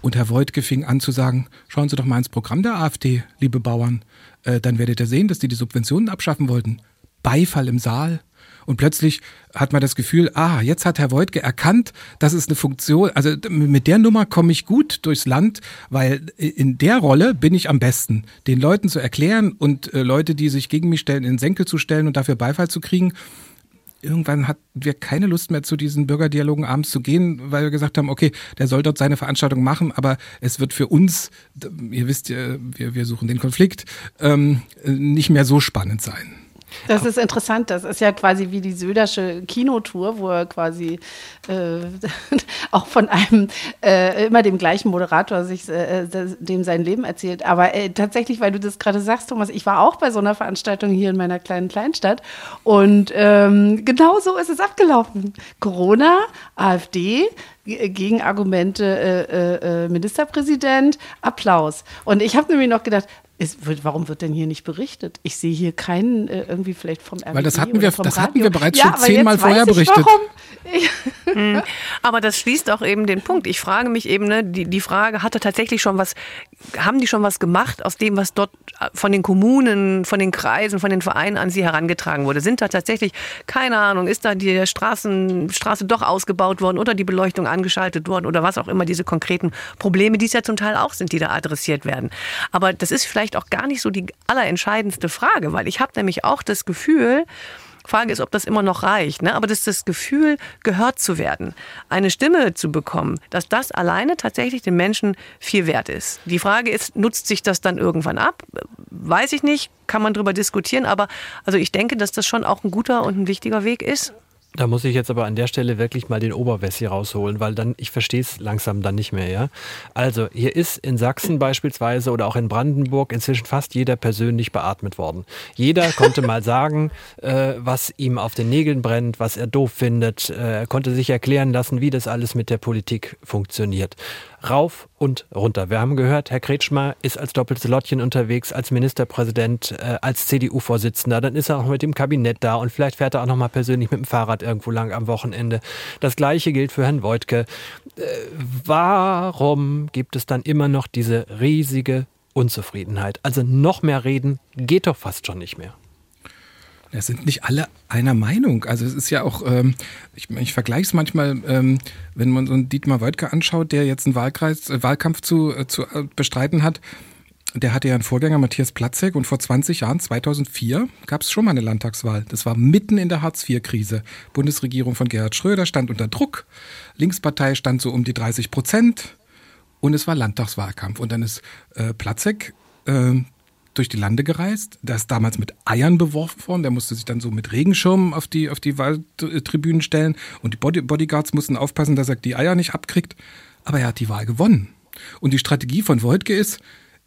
und Herr Wojtke fing an zu sagen, schauen Sie doch mal ins Programm der AfD, liebe Bauern. Äh, dann werdet ihr sehen, dass die die Subventionen abschaffen wollten. Beifall im Saal. Und plötzlich hat man das Gefühl, ah, jetzt hat Herr Wojtke erkannt, das ist eine Funktion, also mit der Nummer komme ich gut durchs Land, weil in der Rolle bin ich am besten. Den Leuten zu erklären und äh, Leute, die sich gegen mich stellen, in den Senkel zu stellen und dafür Beifall zu kriegen. Irgendwann hatten wir keine Lust mehr zu diesen Bürgerdialogen abends zu gehen, weil wir gesagt haben, okay, der soll dort seine Veranstaltung machen, aber es wird für uns, ihr wisst ja, wir, wir suchen den Konflikt, ähm, nicht mehr so spannend sein. Das ist interessant. Das ist ja quasi wie die Södersche Kinotour, wo er quasi äh, auch von einem äh, immer dem gleichen Moderator sich äh, das- dem sein Leben erzählt. Aber äh, tatsächlich, weil du das gerade sagst, Thomas, ich war auch bei so einer Veranstaltung hier in meiner kleinen Kleinstadt und ähm, genau so ist es abgelaufen. Corona, AfD, G- Gegenargumente äh, äh, äh, Ministerpräsident, Applaus. Und ich habe nämlich noch gedacht, ist, warum wird denn hier nicht berichtet? Ich sehe hier keinen äh, irgendwie vielleicht vom RBB Weil das hatten wir- vom das hatten wir bereits ja, schon zehnmal jetzt vorher weiß ich, berichtet. Warum. Mhm. Aber das schließt auch eben den Punkt. Ich frage mich eben, ne, die, die Frage, hat er tatsächlich schon was, haben die schon was gemacht aus dem, was dort von den Kommunen, von den Kreisen, von den Vereinen an sie herangetragen wurde? Sind da tatsächlich, keine Ahnung, ist da die Straßen, Straße doch ausgebaut worden oder die Beleuchtung angeschaltet worden oder was auch immer diese konkreten Probleme, die es ja zum Teil auch sind, die da adressiert werden. Aber das ist vielleicht auch gar nicht so die allerentscheidendste Frage, weil ich habe nämlich auch das Gefühl, Frage ist, ob das immer noch reicht, ne? aber das das Gefühl, gehört zu werden, eine Stimme zu bekommen, dass das alleine tatsächlich den Menschen viel wert ist. Die Frage ist, nutzt sich das dann irgendwann ab? Weiß ich nicht, kann man drüber diskutieren, aber also ich denke, dass das schon auch ein guter und ein wichtiger Weg ist. Da muss ich jetzt aber an der Stelle wirklich mal den Oberwessi rausholen, weil dann, ich verstehe es langsam dann nicht mehr, ja. Also, hier ist in Sachsen beispielsweise oder auch in Brandenburg inzwischen fast jeder persönlich beatmet worden. Jeder konnte mal sagen, äh, was ihm auf den Nägeln brennt, was er doof findet. Äh, er konnte sich erklären lassen, wie das alles mit der Politik funktioniert rauf und runter. Wir haben gehört, Herr Kretschmer ist als doppeltes Lottchen unterwegs, als Ministerpräsident, äh, als CDU-Vorsitzender. Dann ist er auch mit dem Kabinett da und vielleicht fährt er auch noch mal persönlich mit dem Fahrrad irgendwo lang am Wochenende. Das Gleiche gilt für Herrn Wojtke. Äh, warum gibt es dann immer noch diese riesige Unzufriedenheit? Also noch mehr reden geht doch fast schon nicht mehr. Es sind nicht alle einer Meinung. Also es ist ja auch, ähm, ich, ich vergleiche es manchmal, ähm, wenn man so einen Dietmar Woidke anschaut, der jetzt einen Wahlkreis, äh, Wahlkampf zu, äh, zu äh, bestreiten hat. Der hatte ja einen Vorgänger, Matthias Platzek, und vor 20 Jahren, 2004, gab es schon mal eine Landtagswahl. Das war mitten in der Hartz-IV-Krise. Bundesregierung von Gerhard Schröder stand unter Druck. Linkspartei stand so um die 30 Prozent. Und es war Landtagswahlkampf. Und dann ist äh, Platzek äh, durch die Lande gereist. Der ist damals mit Eiern beworfen worden. Der musste sich dann so mit Regenschirmen auf die, auf die Wahltribünen stellen. Und die Body Bodyguards mussten aufpassen, dass er die Eier nicht abkriegt. Aber er hat die Wahl gewonnen. Und die Strategie von Wojtke ist,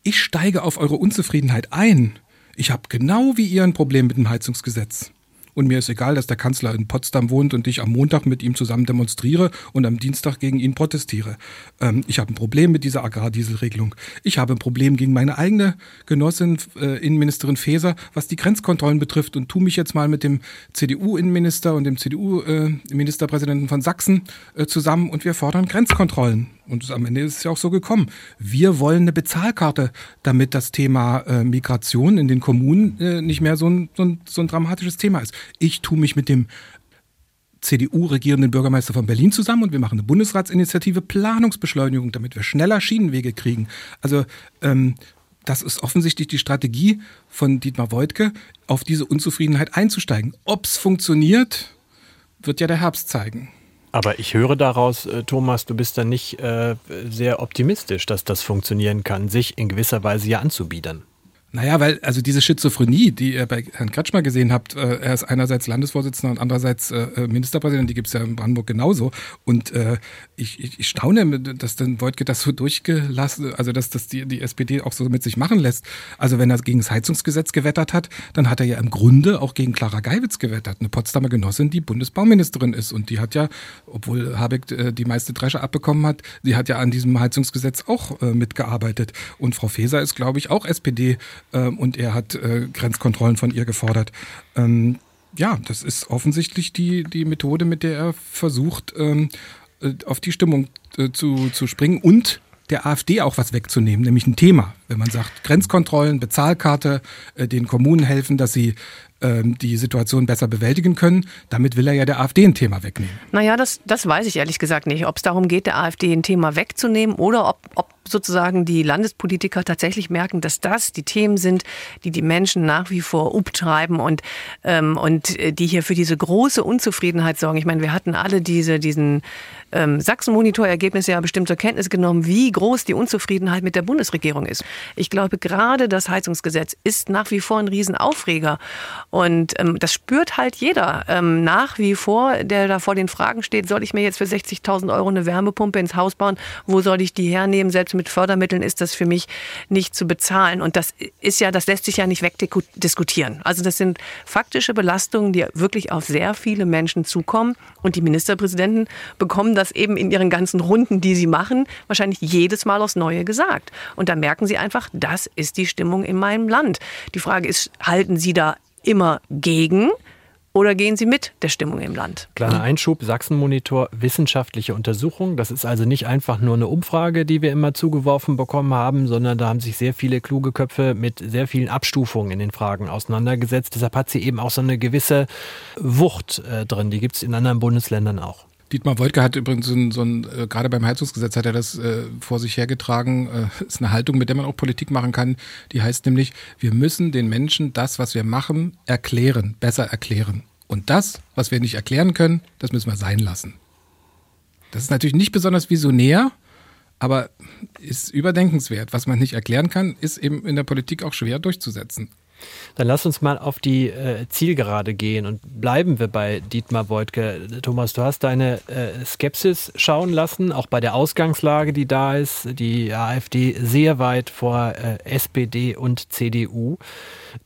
ich steige auf eure Unzufriedenheit ein. Ich habe genau wie ihr ein Problem mit dem Heizungsgesetz. Und mir ist egal, dass der Kanzler in Potsdam wohnt und ich am Montag mit ihm zusammen demonstriere und am Dienstag gegen ihn protestiere. Ähm, ich habe ein Problem mit dieser Agrardieselregelung. Ich habe ein Problem gegen meine eigene Genossin, äh, Innenministerin Faeser, was die Grenzkontrollen betrifft und tu mich jetzt mal mit dem CDU-Innenminister und dem CDU-Ministerpräsidenten äh, von Sachsen äh, zusammen und wir fordern Grenzkontrollen. Und am Ende ist es ja auch so gekommen. Wir wollen eine Bezahlkarte, damit das Thema äh, Migration in den Kommunen äh, nicht mehr so ein, so, ein, so ein dramatisches Thema ist. Ich tue mich mit dem CDU-regierenden Bürgermeister von Berlin zusammen und wir machen eine Bundesratsinitiative Planungsbeschleunigung, damit wir schneller Schienenwege kriegen. Also ähm, das ist offensichtlich die Strategie von Dietmar Woidke, auf diese Unzufriedenheit einzusteigen. Ob es funktioniert, wird ja der Herbst zeigen. Aber ich höre daraus, äh, Thomas, du bist da nicht äh, sehr optimistisch, dass das funktionieren kann, sich in gewisser Weise ja anzubiedern. Naja, weil also diese Schizophrenie, die ihr bei Herrn Kretschmer gesehen habt, äh, er ist einerseits Landesvorsitzender und andererseits äh, äh Ministerpräsident, die gibt's ja in Brandenburg genauso. Und äh, ich, ich, ich staune, dass dann Wojtke das so durchgelassen, also dass das die, die SPD auch so mit sich machen lässt. Also wenn er gegen das Heizungsgesetz gewettert hat, dann hat er ja im Grunde auch gegen Clara Geiwitz gewettert, eine Potsdamer Genossin, die Bundesbauministerin ist. Und die hat ja, obwohl Habeck äh, die meiste Dresche abbekommen hat, sie hat ja an diesem Heizungsgesetz auch äh, mitgearbeitet. Und Frau Faeser ist, glaube ich, auch SPD ähm, und er hat äh, Grenzkontrollen von ihr gefordert. Ähm, ja, das ist offensichtlich die, die Methode, mit der er versucht, ähm, äh, auf die Stimmung äh, zu, zu springen und der AfD auch was wegzunehmen, nämlich ein Thema. Wenn man sagt, Grenzkontrollen, Bezahlkarte, äh, den Kommunen helfen, dass sie ähm, die Situation besser bewältigen können. Damit will er ja der AfD ein Thema wegnehmen. Naja, das, das weiß ich ehrlich gesagt nicht, ob es darum geht, der AfD ein Thema wegzunehmen oder ob, ob sozusagen die Landespolitiker tatsächlich merken, dass das die Themen sind, die die Menschen nach wie vor umtreiben und, ähm, und äh, die hier für diese große Unzufriedenheit sorgen. Ich meine, wir hatten alle diese, diesen ähm, Sachsen-Monitor-Ergebnisse ja bestimmt zur Kenntnis genommen, wie groß die Unzufriedenheit mit der Bundesregierung ist. Ich glaube, gerade das Heizungsgesetz ist nach wie vor ein Riesenaufreger. Und ähm, das spürt halt jeder ähm, nach wie vor, der da vor den Fragen steht, soll ich mir jetzt für 60.000 Euro eine Wärmepumpe ins Haus bauen? Wo soll ich die hernehmen? Selbst mit Fördermitteln ist das für mich nicht zu bezahlen. Und das ist ja, das lässt sich ja nicht wegdiskutieren. Also das sind faktische Belastungen, die wirklich auf sehr viele Menschen zukommen. Und die Ministerpräsidenten bekommen das eben in ihren ganzen Runden, die sie machen, wahrscheinlich jedes Mal aufs Neue gesagt. Und da merken sie einfach, das ist die Stimmung in meinem Land. Die Frage ist, halten sie da immer gegen? Oder gehen Sie mit der Stimmung im Land? Kleiner Einschub, Sachsenmonitor, wissenschaftliche Untersuchung. Das ist also nicht einfach nur eine Umfrage, die wir immer zugeworfen bekommen haben, sondern da haben sich sehr viele kluge Köpfe mit sehr vielen Abstufungen in den Fragen auseinandergesetzt. Deshalb hat sie eben auch so eine gewisse Wucht äh, drin. Die gibt es in anderen Bundesländern auch. Dietmar Woidke hat übrigens so ein, so ein äh, gerade beim Heizungsgesetz hat er das äh, vor sich hergetragen. Äh, ist eine Haltung, mit der man auch Politik machen kann. Die heißt nämlich, wir müssen den Menschen das, was wir machen, erklären, besser erklären. Und das, was wir nicht erklären können, das müssen wir sein lassen. Das ist natürlich nicht besonders visionär, aber ist überdenkenswert. Was man nicht erklären kann, ist eben in der Politik auch schwer durchzusetzen. Dann lass uns mal auf die äh, Zielgerade gehen und bleiben wir bei Dietmar Beutke. Thomas, du hast deine äh, Skepsis schauen lassen, auch bei der Ausgangslage, die da ist. Die AfD sehr weit vor äh, SPD und CDU.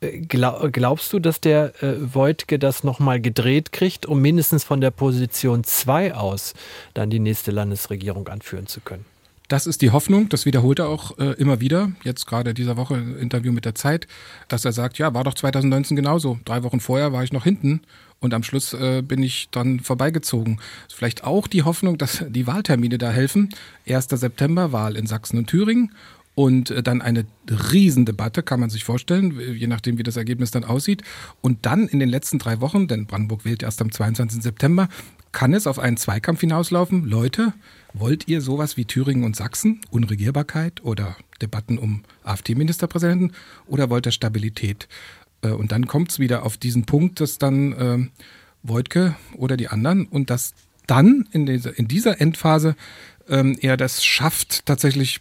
Äh, glaub, glaubst du, dass der äh, Beutke das nochmal gedreht kriegt, um mindestens von der Position 2 aus dann die nächste Landesregierung anführen zu können? Das ist die Hoffnung, das wiederholt er auch äh, immer wieder, jetzt gerade dieser Woche Interview mit der Zeit, dass er sagt, ja, war doch 2019 genauso. Drei Wochen vorher war ich noch hinten und am Schluss äh, bin ich dann vorbeigezogen. Vielleicht auch die Hoffnung, dass die Wahltermine da helfen. 1. September Wahl in Sachsen und Thüringen und äh, dann eine Riesendebatte, kann man sich vorstellen, je nachdem, wie das Ergebnis dann aussieht. Und dann in den letzten drei Wochen, denn Brandenburg wählt erst am 22. September, kann es auf einen Zweikampf hinauslaufen. Leute, wollt ihr sowas wie Thüringen und Sachsen, Unregierbarkeit oder Debatten um AfD-Ministerpräsidenten oder wollt ihr Stabilität? Äh, und dann kommt es wieder auf diesen Punkt, dass dann äh, Wojtke oder die anderen und dass dann in dieser, in dieser Endphase ähm, er das schafft, tatsächlich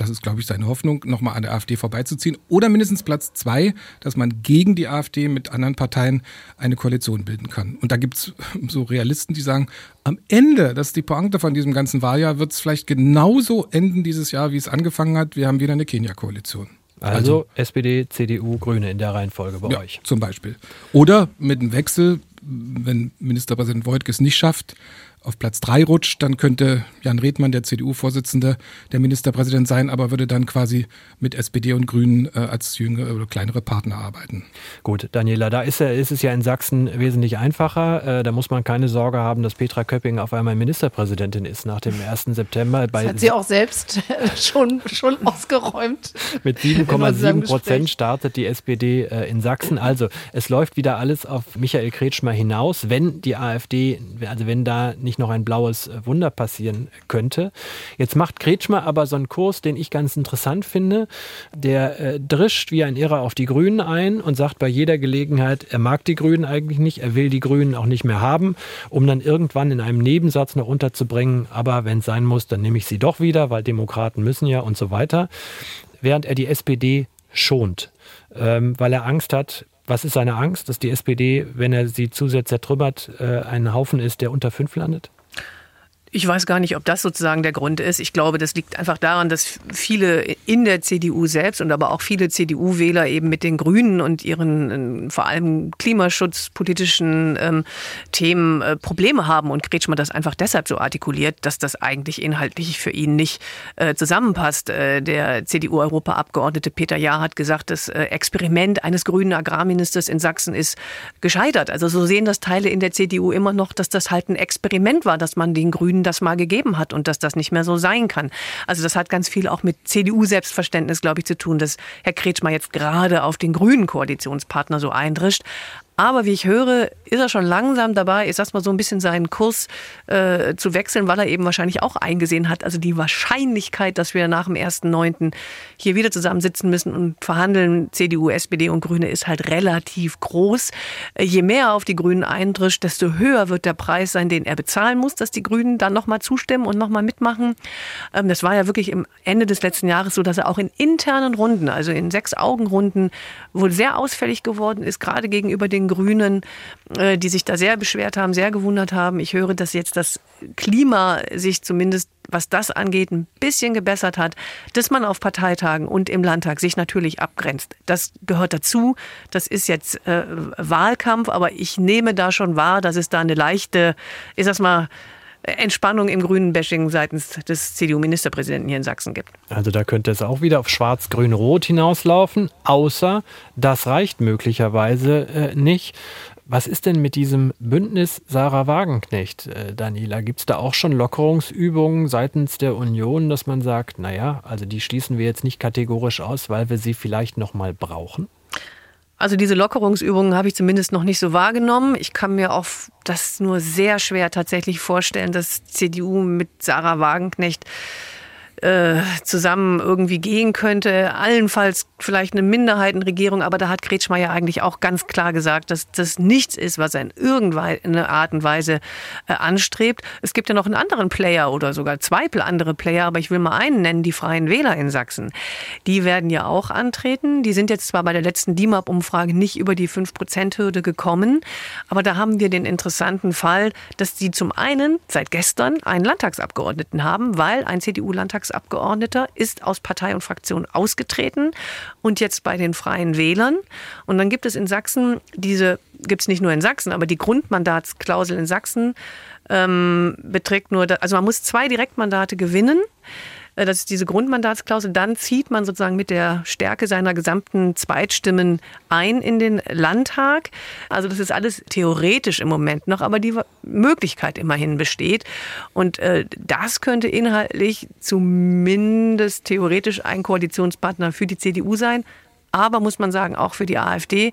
das ist, glaube ich, seine Hoffnung, nochmal an der AfD vorbeizuziehen. Oder mindestens Platz zwei, dass man gegen die AfD mit anderen Parteien eine Koalition bilden kann. Und da gibt es so Realisten, die sagen, am Ende, das ist die Pointe von diesem ganzen Wahljahr, wird es vielleicht genauso enden dieses Jahr, wie es angefangen hat. Wir haben wieder eine Kenia-Koalition. Also, also, SPD, CDU, Grüne in der Reihenfolge bei ja, euch. Zum Beispiel. Oder mit einem Wechsel, wenn Ministerpräsident Wojtke es nicht schafft, auf Platz drei rutscht, dann könnte Jan Redmann, der CDU-Vorsitzende, der Ministerpräsident sein, aber würde dann quasi mit SPD und Grünen äh, als jüngere oder kleinere Partner arbeiten. Gut, Daniela, da ist, ist es ja in Sachsen wesentlich einfacher. Äh, da muss man keine Sorge haben, dass Petra Köpping auf einmal Ministerpräsidentin ist nach dem 1. September. das hat sie auch selbst schon, schon ausgeräumt. Mit 7,7 Prozent startet die SPD äh, in Sachsen. Also es läuft wieder alles auf Michael Kretschmer hinaus, wenn die AfD, also wenn da nicht nicht noch ein blaues äh, Wunder passieren könnte. Jetzt macht Kretschmer aber so einen Kurs, den ich ganz interessant finde. Der äh, drischt wie ein Irrer auf die Grünen ein und sagt bei jeder Gelegenheit, er mag die Grünen eigentlich nicht, er will die Grünen auch nicht mehr haben, um dann irgendwann in einem Nebensatz noch unterzubringen, aber wenn es sein muss, dann nehme ich sie doch wieder, weil Demokraten müssen ja und so weiter. Während er die SPD schont, ähm, weil er Angst hat, was ist seine Angst, dass die SPD, wenn er sie zusätzlich zertrümmert, äh, ein Haufen ist, der unter fünf landet? Ich weiß gar nicht, ob das sozusagen der Grund ist. Ich glaube, das liegt einfach daran, dass viele in der CDU selbst und aber auch viele CDU-Wähler eben mit den Grünen und ihren äh, vor allem klimaschutzpolitischen ähm, Themen äh, Probleme haben und Kretschmer das einfach deshalb so artikuliert, dass das eigentlich inhaltlich für ihn nicht äh, zusammenpasst. Äh, der CDU-Europaabgeordnete Peter Jahr hat gesagt, das äh, Experiment eines grünen Agrarministers in Sachsen ist gescheitert. Also so sehen das Teile in der CDU immer noch, dass das halt ein Experiment war, dass man den Grünen Grünen das mal gegeben hat und dass das nicht mehr so sein kann. Also das hat ganz viel auch mit CDU-Selbstverständnis, glaube ich, zu tun, dass Herr Kretschmer jetzt gerade auf den grünen Koalitionspartner so eindrischt. Aber wie ich höre, ist er schon langsam dabei, ich sag's so ein bisschen seinen Kurs äh, zu wechseln, weil er eben wahrscheinlich auch eingesehen hat, also die Wahrscheinlichkeit, dass wir nach dem 1.9. hier wieder zusammensitzen müssen und verhandeln, CDU, SPD und Grüne, ist halt relativ groß. Äh, je mehr er auf die Grünen eindrischt, desto höher wird der Preis sein, den er bezahlen muss, dass die Grünen dann nochmal zustimmen und nochmal mitmachen. Ähm, das war ja wirklich im Ende des letzten Jahres so, dass er auch in internen Runden, also in sechs Augenrunden, wohl sehr ausfällig geworden ist, gerade gegenüber den Grünen, äh, die sich da sehr beschwert haben, sehr gewundert haben. Ich höre, dass jetzt das Klima sich zumindest was das angeht, ein bisschen gebessert hat, dass man auf Parteitagen und im Landtag sich natürlich abgrenzt. Das gehört dazu. Das ist jetzt äh, Wahlkampf, aber ich nehme da schon wahr, dass es da eine leichte, ich sag's mal, Entspannung im grünen Bashing seitens des CDU-Ministerpräsidenten hier in Sachsen gibt. Also da könnte es auch wieder auf Schwarz-Grün-Rot hinauslaufen, außer das reicht möglicherweise äh, nicht. Was ist denn mit diesem Bündnis Sarah Wagenknecht, äh, Daniela? Gibt es da auch schon Lockerungsübungen seitens der Union, dass man sagt, naja, also die schließen wir jetzt nicht kategorisch aus, weil wir sie vielleicht noch mal brauchen? Also diese Lockerungsübungen habe ich zumindest noch nicht so wahrgenommen. Ich kann mir auch das nur sehr schwer tatsächlich vorstellen, dass CDU mit Sarah Wagenknecht äh, zusammen irgendwie gehen könnte. Allenfalls vielleicht eine Minderheitenregierung, aber da hat Kretschmer eigentlich auch ganz klar gesagt, dass das nichts ist, was er in irgendeiner Art und Weise äh, anstrebt. Es gibt ja noch einen anderen Player oder sogar zwei andere Player, aber ich will mal einen nennen, die Freien Wähler in Sachsen. Die werden ja auch antreten. Die sind jetzt zwar bei der letzten DIMAP-Umfrage nicht über die 5-Prozent-Hürde gekommen, aber da haben wir den interessanten Fall, dass die zum einen seit gestern einen Landtagsabgeordneten haben, weil ein CDU-Landtagsabgeordneter ist aus Partei und Fraktion ausgetreten und jetzt bei den Freien Wählern. Und dann gibt es in Sachsen diese, gibt es nicht nur in Sachsen, aber die Grundmandatsklausel in Sachsen ähm, beträgt nur, also man muss zwei Direktmandate gewinnen. Äh, das ist diese Grundmandatsklausel. Dann zieht man sozusagen mit der Stärke seiner gesamten Zweitstimmen ein in den Landtag. Also das ist alles theoretisch im Moment noch, aber die Möglichkeit immerhin besteht. Und äh, das könnte inhaltlich zumindest theoretisch ein Koalitionspartner für die CDU sein aber muss man sagen, auch für die AfD,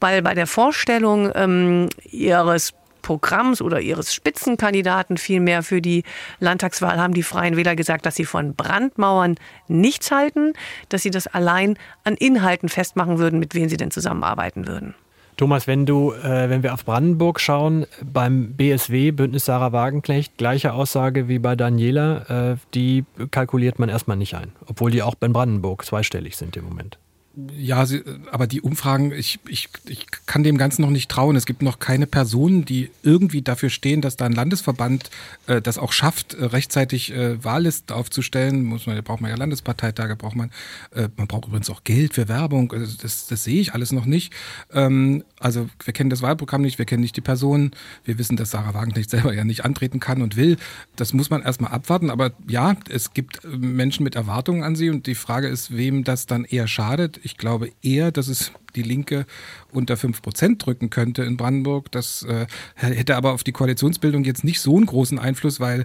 weil bei der Vorstellung ähm, ihres Programms oder ihres Spitzenkandidaten vielmehr für die Landtagswahl haben die Freien Wähler gesagt, dass sie von Brandmauern nichts halten, dass sie das allein an Inhalten festmachen würden, mit wem sie denn zusammenarbeiten würden. Thomas, wenn du, äh, wenn wir auf Brandenburg schauen, beim BSW, Bündnis Sarah Wagenknecht, gleiche Aussage wie bei Daniela, äh, die kalkuliert man erstmal nicht ein, obwohl die auch bei Brandenburg zweistellig sind im Moment. Ja, sie, aber die Umfragen, ich, ich, ich kann dem Ganzen noch nicht trauen. Es gibt noch keine Personen, die irgendwie dafür stehen, dass da ein Landesverband äh, das auch schafft, äh, rechtzeitig äh, Wahllisten aufzustellen. Muss man, da braucht man ja Landesparteitage, braucht man, äh, man braucht übrigens auch Geld für Werbung. Also das, das sehe ich alles noch nicht. Ähm, also wir kennen das Wahlprogramm nicht, wir kennen nicht die Personen. Wir wissen, dass Sarah Wagenknecht selber ja nicht antreten kann und will. Das muss man erstmal abwarten. Aber ja, es gibt äh, Menschen mit Erwartungen an sie und die Frage ist, wem das dann eher schadet. Ich glaube eher, dass es die Linke unter 5 Prozent drücken könnte in Brandenburg. Das äh, hätte aber auf die Koalitionsbildung jetzt nicht so einen großen Einfluss, weil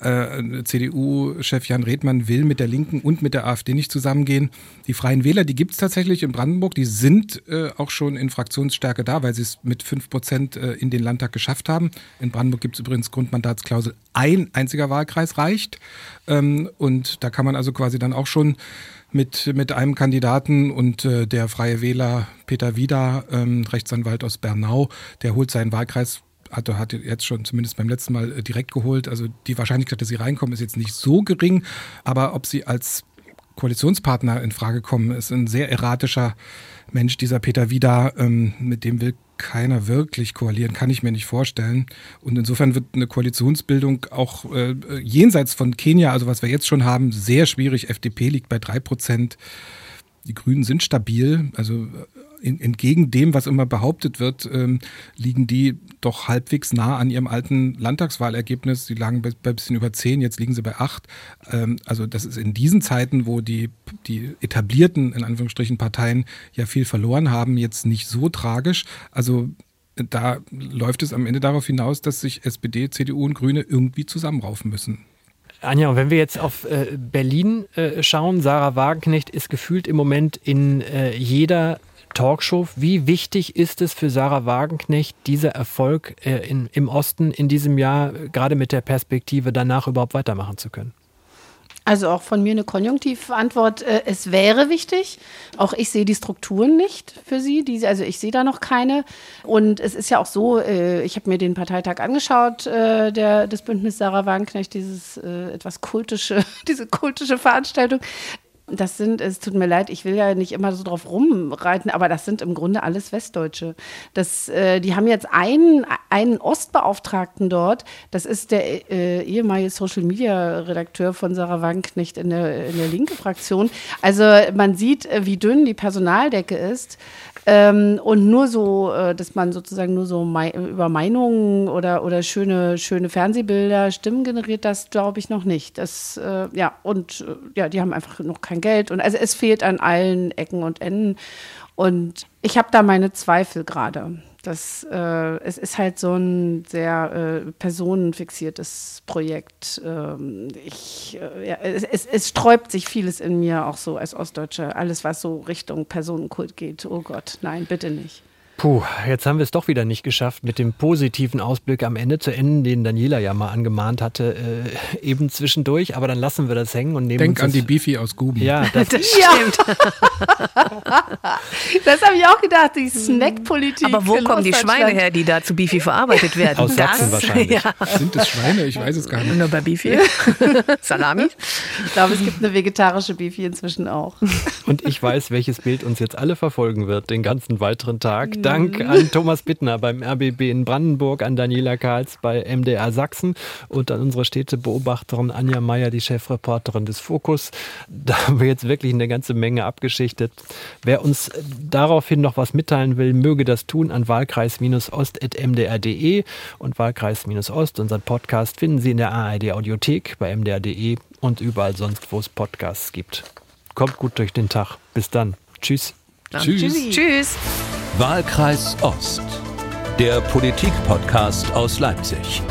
äh, CDU-Chef Jan Redmann will mit der Linken und mit der AfD nicht zusammengehen. Die Freien Wähler, die gibt es tatsächlich in Brandenburg, die sind äh, auch schon in Fraktionsstärke da, weil sie es mit 5 Prozent äh, in den Landtag geschafft haben. In Brandenburg gibt es übrigens Grundmandatsklausel, ein einziger Wahlkreis reicht. Ähm, und da kann man also quasi dann auch schon mit, mit einem Kandidaten und äh, der Freie Wähler Peter Wieder, ähm, Rechtsanwalt aus Bernau, der holt seinen Wahlkreis hat, hat jetzt schon zumindest beim letzten Mal äh, direkt geholt. Also die Wahrscheinlichkeit, dass sie reinkommen, ist jetzt nicht so gering. Aber ob sie als Koalitionspartner in Frage kommen, ist ein sehr erratischer Mensch, dieser Peter Wieder, ähm, mit dem will keiner wirklich koalieren, kann ich mir nicht vorstellen. Und insofern wird eine Koalitionsbildung auch äh, jenseits von Kenia, also was wir jetzt schon haben, sehr schwierig. FDP liegt bei drei Prozent. Die Grünen sind stabil, also in, entgegen dem, was immer behauptet wird, ähm, liegen die doch halbwegs nah an ihrem alten Landtagswahlergebnis. Sie lagen bei, bei ein bisschen über zehn, jetzt liegen sie bei acht. Ähm, also das ist in diesen Zeiten, wo die, die etablierten, in Anführungsstrichen, Parteien ja viel verloren haben, jetzt nicht so tragisch. Also da läuft es am Ende darauf hinaus, dass sich SPD, CDU und Grüne irgendwie zusammenraufen müssen. Anja, wenn wir jetzt auf äh, Berlin äh, schauen, Sarah Wagenknecht ist gefühlt im Moment in äh, jeder Talkshow. Wie wichtig ist es für Sarah Wagenknecht, dieser Erfolg äh, in, im Osten in diesem Jahr, gerade mit der Perspektive danach überhaupt weitermachen zu können? Also auch von mir eine Konjunktivantwort. Äh, es wäre wichtig. Auch ich sehe die Strukturen nicht für sie. Die, also ich sehe da noch keine. Und es ist ja auch so, äh, ich habe mir den Parteitag angeschaut, äh, der, des Bündnis Sarah Wagenknecht, dieses etwas kultische, diese kultische Veranstaltung. Das sind, es tut mir leid, ich will ja nicht immer so drauf rumreiten, aber das sind im Grunde alles Westdeutsche. Das, äh, die haben jetzt einen, einen Ostbeauftragten dort, das ist der äh, ehemalige Social Media Redakteur von Sarah Wagenknecht in der, in der linke Fraktion. Also man sieht, äh, wie dünn die Personaldecke ist. Ähm, und nur so, äh, dass man sozusagen nur so mei über Meinungen oder, oder schöne, schöne Fernsehbilder, Stimmen generiert, das glaube ich noch nicht. Das, äh, ja, und äh, ja, die haben einfach noch kein Geld. Und also es fehlt an allen Ecken und Enden. Und ich habe da meine Zweifel gerade. Das, äh, es ist halt so ein sehr äh, personenfixiertes Projekt. Ähm, ich, äh, ja, es, es, es, sträubt sich vieles in mir, auch so als Ostdeutsche. Alles, was so Richtung Personenkult geht. Oh Gott, nein, bitte nicht. Puh, jetzt haben wir es doch wieder nicht geschafft, mit dem positiven Ausblick am Ende zu enden, den Daniela ja mal angemahnt hatte, äh, eben zwischendurch. Aber dann lassen wir das hängen und nehmen Denk uns an die Beefy aus Guben. Ja, das, Das stimmt. Das habe ich auch gedacht, die Snackpolitik. Aber wo kommen die. Schweine her, die da zu Beefy verarbeitet werden? Aus Sachsen Das- wahrscheinlich. Ja, Sind es Schweine? Ich weiß es gar nicht. nur bei Beefy. Salami? Ich glaube, es gibt eine vegetarische Beefy inzwischen auch. Und ich weiß, welches Bild uns jetzt alle verfolgen wird, den ganzen weiteren Tag. Dank an Thomas Bittner beim RBB in Brandenburg, an Daniela Karls bei MDR Sachsen und an unsere Städtebeobachterin Anja Meier, die Chefreporterin des Fokus. Da haben wir jetzt wirklich eine ganze Menge abgeschichtet. Wer uns daraufhin noch was mitteilen will, möge das tun an wahlkreis-ost.mdr.de und Wahlkreis-Ost, unseren Podcast, finden Sie in der ARD Audiothek bei mdr.de und überall sonst, wo es Podcasts gibt. Kommt gut durch den Tag. Bis dann. Tschüss. Tschüss. Tschüss. Wahlkreis Ost, der Politik-Podcast aus Leipzig.